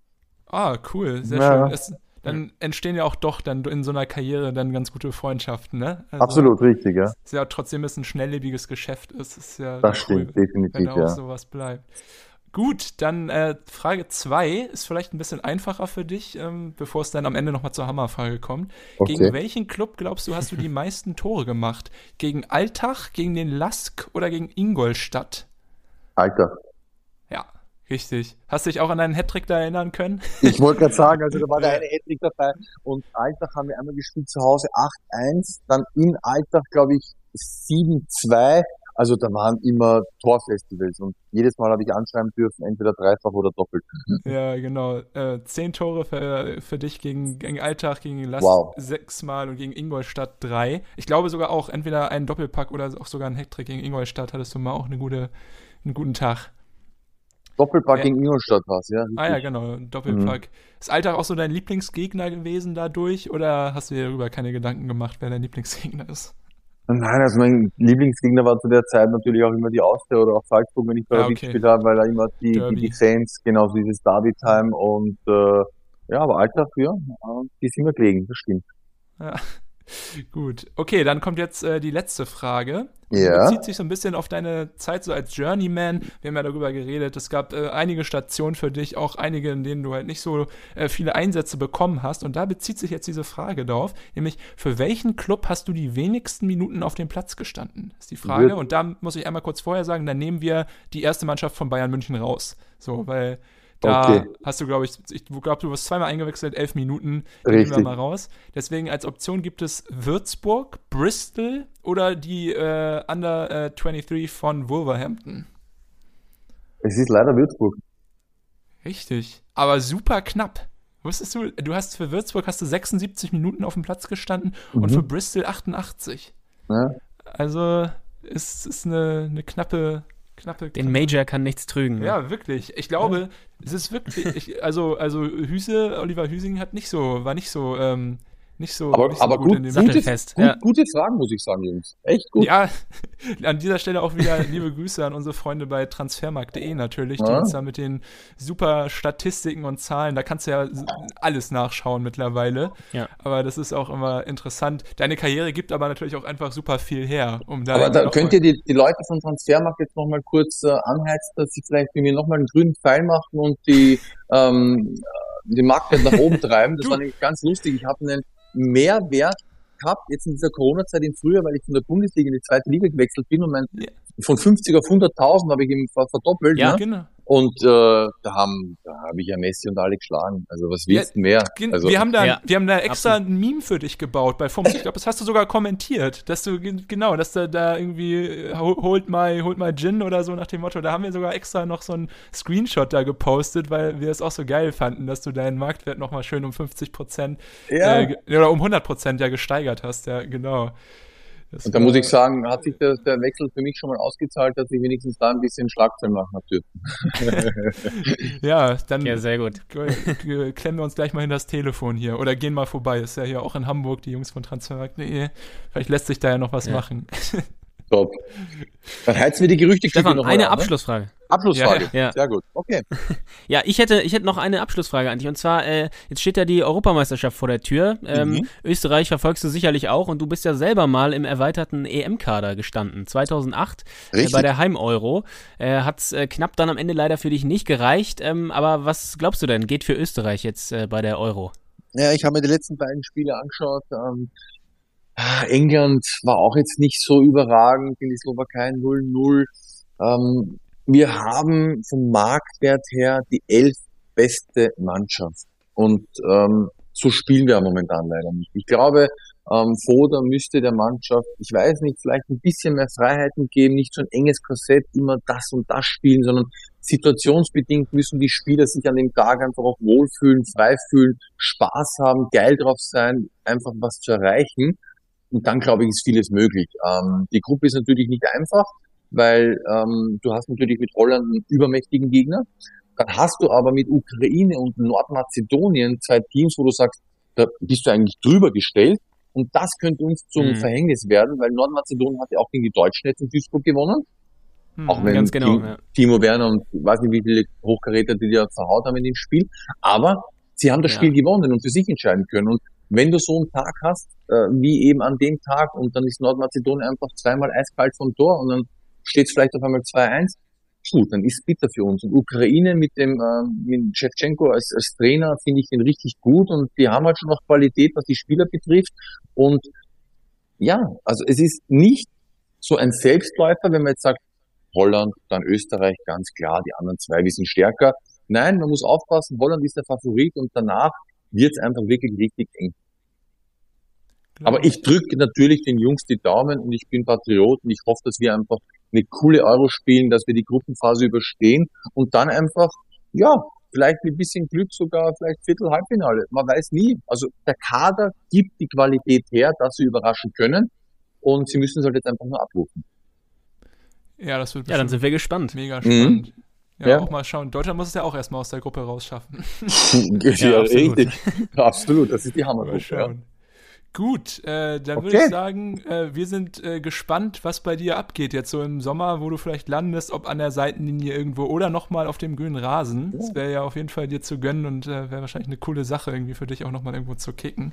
Ah, cool, sehr ja. schön. Es, dann entstehen ja auch doch dann in so einer Karriere dann ganz gute Freundschaften, ne? Also, Absolut richtig, ja. Ist ja trotzdem ist ein schnelllebiges Geschäft ist, ist ja das stimmt cool, definitiv, wenn da auch ja. sowas bleibt. Gut, dann äh, Frage 2 ist vielleicht ein bisschen einfacher für dich, ähm, bevor es dann am Ende nochmal zur Hammerfrage kommt. Okay. Gegen welchen Club glaubst du, hast du die meisten Tore gemacht? Gegen Altach, gegen den Lask oder gegen Ingolstadt? Altach. Richtig. Hast du dich auch an deinen Hattrick da erinnern können? Ich wollte gerade sagen, also da war der eine Hattrick dabei und Alltag haben wir einmal gespielt zu Hause 8-1, dann in Alltag glaube ich 7-2 Also da waren immer Torfestivals und jedes Mal habe ich anschreiben dürfen, entweder dreifach oder doppelt. Ja, genau. Äh, zehn Tore für, für dich gegen, gegen Alltag, gegen Last Wow. sechsmal und gegen Ingolstadt drei. Ich glaube sogar auch entweder einen Doppelpack oder auch sogar einen Hattrick gegen Ingolstadt hattest du mal auch eine gute, einen guten Tag. Doppelpack Ja. gegen Ingolstadt war es, ja. Ah ja, genau, Doppelpack. Ist Alltag auch so dein Lieblingsgegner gewesen dadurch oder hast du dir darüber keine Gedanken gemacht, wer dein Lieblingsgegner ist? Nein, also mein Lieblingsgegner war zu der Zeit natürlich auch immer die Austria oder auch Salzburg, wenn ich bei Ah, der okay. gespielt habe, weil da immer die, Derby. die, die Fans, genau so dieses Derby-Time und äh, ja, aber Alltag, ja, äh, die sind mir gelegen, das stimmt. Ja. Gut. Okay, dann kommt jetzt äh, die letzte Frage. Ja. Bezieht sich so ein bisschen auf deine Zeit so als Journeyman. Wir haben ja darüber geredet. Es gab äh, einige Stationen für dich, auch einige, in denen du halt nicht so äh, viele Einsätze bekommen hast. Und da bezieht sich jetzt diese Frage darauf, nämlich für welchen Club hast du die wenigsten Minuten auf dem Platz gestanden? Ist die Frage. Und da muss ich einmal kurz vorher sagen, dann nehmen wir die erste Mannschaft von Bayern München raus. So, weil da Okay. hast du, glaube ich, ich glaube, du wirst zweimal eingewechselt, elf Minuten. Nehmen wir Richtig. mal raus. Deswegen als Option gibt es Würzburg, Bristol oder die äh, Under äh, 23 von Wolverhampton. Es ist leider Würzburg. Richtig. Aber super knapp. Wusstest du, du hast für Würzburg hast du 76 Minuten auf dem Platz gestanden und Mhm. für Bristol 88. Ne? Also es ist eine, eine knappe, knappe. Den Major kann nichts trügen. ne? Ja, wirklich. Ich glaube, es ist wirklich, ich, also, also Hüse, Oliver Hüsing hat nicht so, war nicht so, ähm, nicht so, Aber, nicht so aber gut, in dem gute, Sattelfest, gut, ja. gute Fragen, muss ich sagen, Jungs. Echt gut. Ja, an dieser Stelle auch wieder liebe Grüße an unsere Freunde bei transfermarkt.de natürlich, die Ja. uns da mit den super Statistiken und Zahlen, da kannst du ja alles nachschauen mittlerweile. Ja. Aber das ist auch immer interessant. Deine Karriere gibt aber natürlich auch einfach super viel her, um da Aber da könnt ihr die, die Leute von Transfermarkt jetzt nochmal kurz äh, anheizen, dass sie vielleicht mit mir nochmal einen grünen Pfeil machen und die, ähm, äh, den Marktwert nach oben treiben. Das Du- war nämlich ganz lustig. Ich habe einen Mehrwert gehabt, jetzt in dieser Corona-Zeit im Frühjahr, weil ich von der Bundesliga in die zweite Liga gewechselt bin und mein, Ja. von 50 auf 100.000 habe ich ihm ver- verdoppelt. Ja, ne? Genau. Und äh, da haben da habe ich ja Messi und alle geschlagen. Also was willst du mehr? Gen- Also, wir, haben da, Ja, wir haben da extra ein Meme für dich gebaut bei FUMS. Ich glaube, das hast du sogar kommentiert, dass du, gen- genau, dass du da irgendwie äh, ho- holt mal, holt mal Gin oder so nach dem Motto. Da haben wir sogar extra noch so einen Screenshot da gepostet, weil wir es auch so geil fanden, dass du deinen Marktwert nochmal schön um 50 Prozent Ja. äh, oder um 100 Prozent ja gesteigert hast. Ja, genau. Das und da muss ich sagen, hat sich der, der Wechsel für mich schon mal ausgezahlt, dass ich wenigstens da ein bisschen Schlagzeilen machen habe dürfen. Ja, dann Ja, sehr gut. Klemmen wir uns gleich mal hin das Telefon hier oder gehen mal vorbei. Ist ja hier auch in Hamburg, die Jungs von Transfermarkt.de. Vielleicht lässt sich da ja noch was Ja. machen. Top. Dann heizen wir die Gerüchte Stefan, noch mal eine an, ne? Abschlussfrage. Abschlussfrage. Ja, ja. Sehr gut. Okay. Ja, ich hätte, ich hätte noch eine Abschlussfrage an dich. Und zwar, äh, jetzt steht ja die Europameisterschaft vor der Tür. Ähm, Mhm. Österreich verfolgst du sicherlich auch und du bist ja selber mal im erweiterten EM-Kader gestanden. 2008 äh, Richtig. bei der Heim-Euro. Äh, Hat äh, knapp dann am Ende leider für dich nicht gereicht. Ähm, aber was glaubst du denn, geht für Österreich jetzt äh, bei der Euro? Ja, ich habe mir die letzten beiden Spiele angeschaut. Ähm, England war auch jetzt nicht so überragend, in die Slowakei 0-0. Ähm, wir haben vom Marktwert her die elf beste Mannschaft. Und ähm, so spielen wir momentan leider nicht. Ich glaube, ähm, Foda müsste der Mannschaft, ich weiß nicht, vielleicht ein bisschen mehr Freiheiten geben, nicht so ein enges Korsett, immer das und das spielen, sondern situationsbedingt müssen die Spieler sich an dem Tag einfach auch wohlfühlen, frei fühlen, Spaß haben, geil drauf sein, einfach was zu erreichen. Und dann, glaube ich, ist vieles möglich. Ähm, die Gruppe ist natürlich nicht einfach, weil ähm, du hast natürlich mit Holland einen übermächtigen Gegner. Dann hast du aber mit Ukraine und Nordmazedonien zwei Teams, wo du sagst, da bist du eigentlich drüber gestellt. Und das könnte uns zum Mhm. Verhängnis werden, weil Nordmazedonien hat ja auch gegen die Deutschen jetzt in Duisburg gewonnen. Hm. Auch wenn ganz genau, Timo, ja. Timo Werner und ich weiß nicht, wie viele Hochkaräter die da verhaut haben in dem Spiel. Aber sie haben das Ja. Spiel gewonnen und für sich entscheiden können. Und wenn du so einen Tag hast, äh, wie eben an dem Tag, und dann ist Nordmazedonien einfach zweimal eiskalt vom Tor und dann steht es vielleicht auf einmal 2-1, gut, dann ist es bitter für uns. Und Ukraine mit dem äh, mit Shevchenko als, als Trainer finde ich den richtig gut und die haben halt schon noch Qualität, was die Spieler betrifft. Und ja, also es ist nicht so ein Selbstläufer, wenn man jetzt sagt, Holland, dann Österreich, ganz klar, die anderen zwei, wir sind stärker. Nein, man muss aufpassen, Holland ist der Favorit und danach wird es einfach wirklich richtig eng. Aber ich drücke natürlich den Jungs die Daumen und ich bin Patriot und ich hoffe, dass wir einfach eine coole Euro spielen, dass wir die Gruppenphase überstehen und dann einfach, ja, vielleicht mit ein bisschen Glück sogar vielleicht Viertel, Halbfinale. Man weiß nie. Also der Kader gibt die Qualität her, dass sie überraschen können und sie müssen es halt jetzt einfach nur abrufen. Ja, das wird Ja, dann sind wir gespannt. mega spannend. Ja, Ja. auch mal schauen. Deutschland muss es ja auch erstmal aus der Gruppe rausschaffen. ja, absolut. richtig. Absolut, das ist die Mal Hammergruppe. Ja. Gut, äh, dann würde Okay. ich sagen, äh, wir sind äh, gespannt, was bei dir abgeht jetzt so im Sommer, wo du vielleicht landest, ob an der Seitenlinie irgendwo oder nochmal auf dem grünen Rasen. Das wäre ja auf jeden Fall dir zu gönnen und äh, wäre wahrscheinlich eine coole Sache irgendwie für dich auch nochmal irgendwo zu kicken.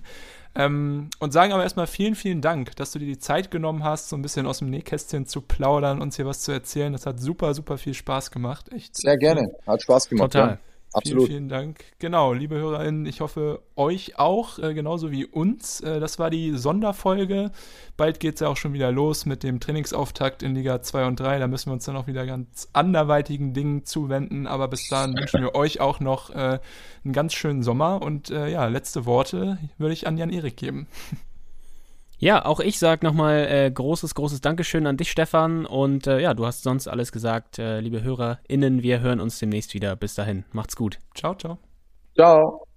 Ähm, und sagen aber erstmal vielen, vielen Dank, dass du dir die Zeit genommen hast, so ein bisschen aus dem Nähkästchen zu plaudern, uns hier was zu erzählen. Das hat super, super viel Spaß gemacht. Echt. Sehr gerne. Hat Spaß gemacht. Total. Ja. Absolut. Vielen, vielen Dank. Genau, liebe HörerInnen, ich hoffe, euch auch, äh, genauso wie uns. Äh, das war die Sonderfolge. Bald geht es ja auch schon wieder los mit dem Trainingsauftakt in Liga 2 und 3. Da müssen wir uns dann auch wieder ganz anderweitigen Dingen zuwenden. Aber bis dahin wünschen wir euch auch noch äh, einen ganz schönen Sommer. Und äh, ja, letzte Worte würde ich an Jan-Erik geben. Ja, auch ich sage nochmal äh, großes, großes Dankeschön an dich, Stefan. Und äh, ja, du hast sonst alles gesagt, äh, liebe HörerInnen. Wir hören uns demnächst wieder. Bis dahin, macht's gut. Ciao, ciao. Ciao.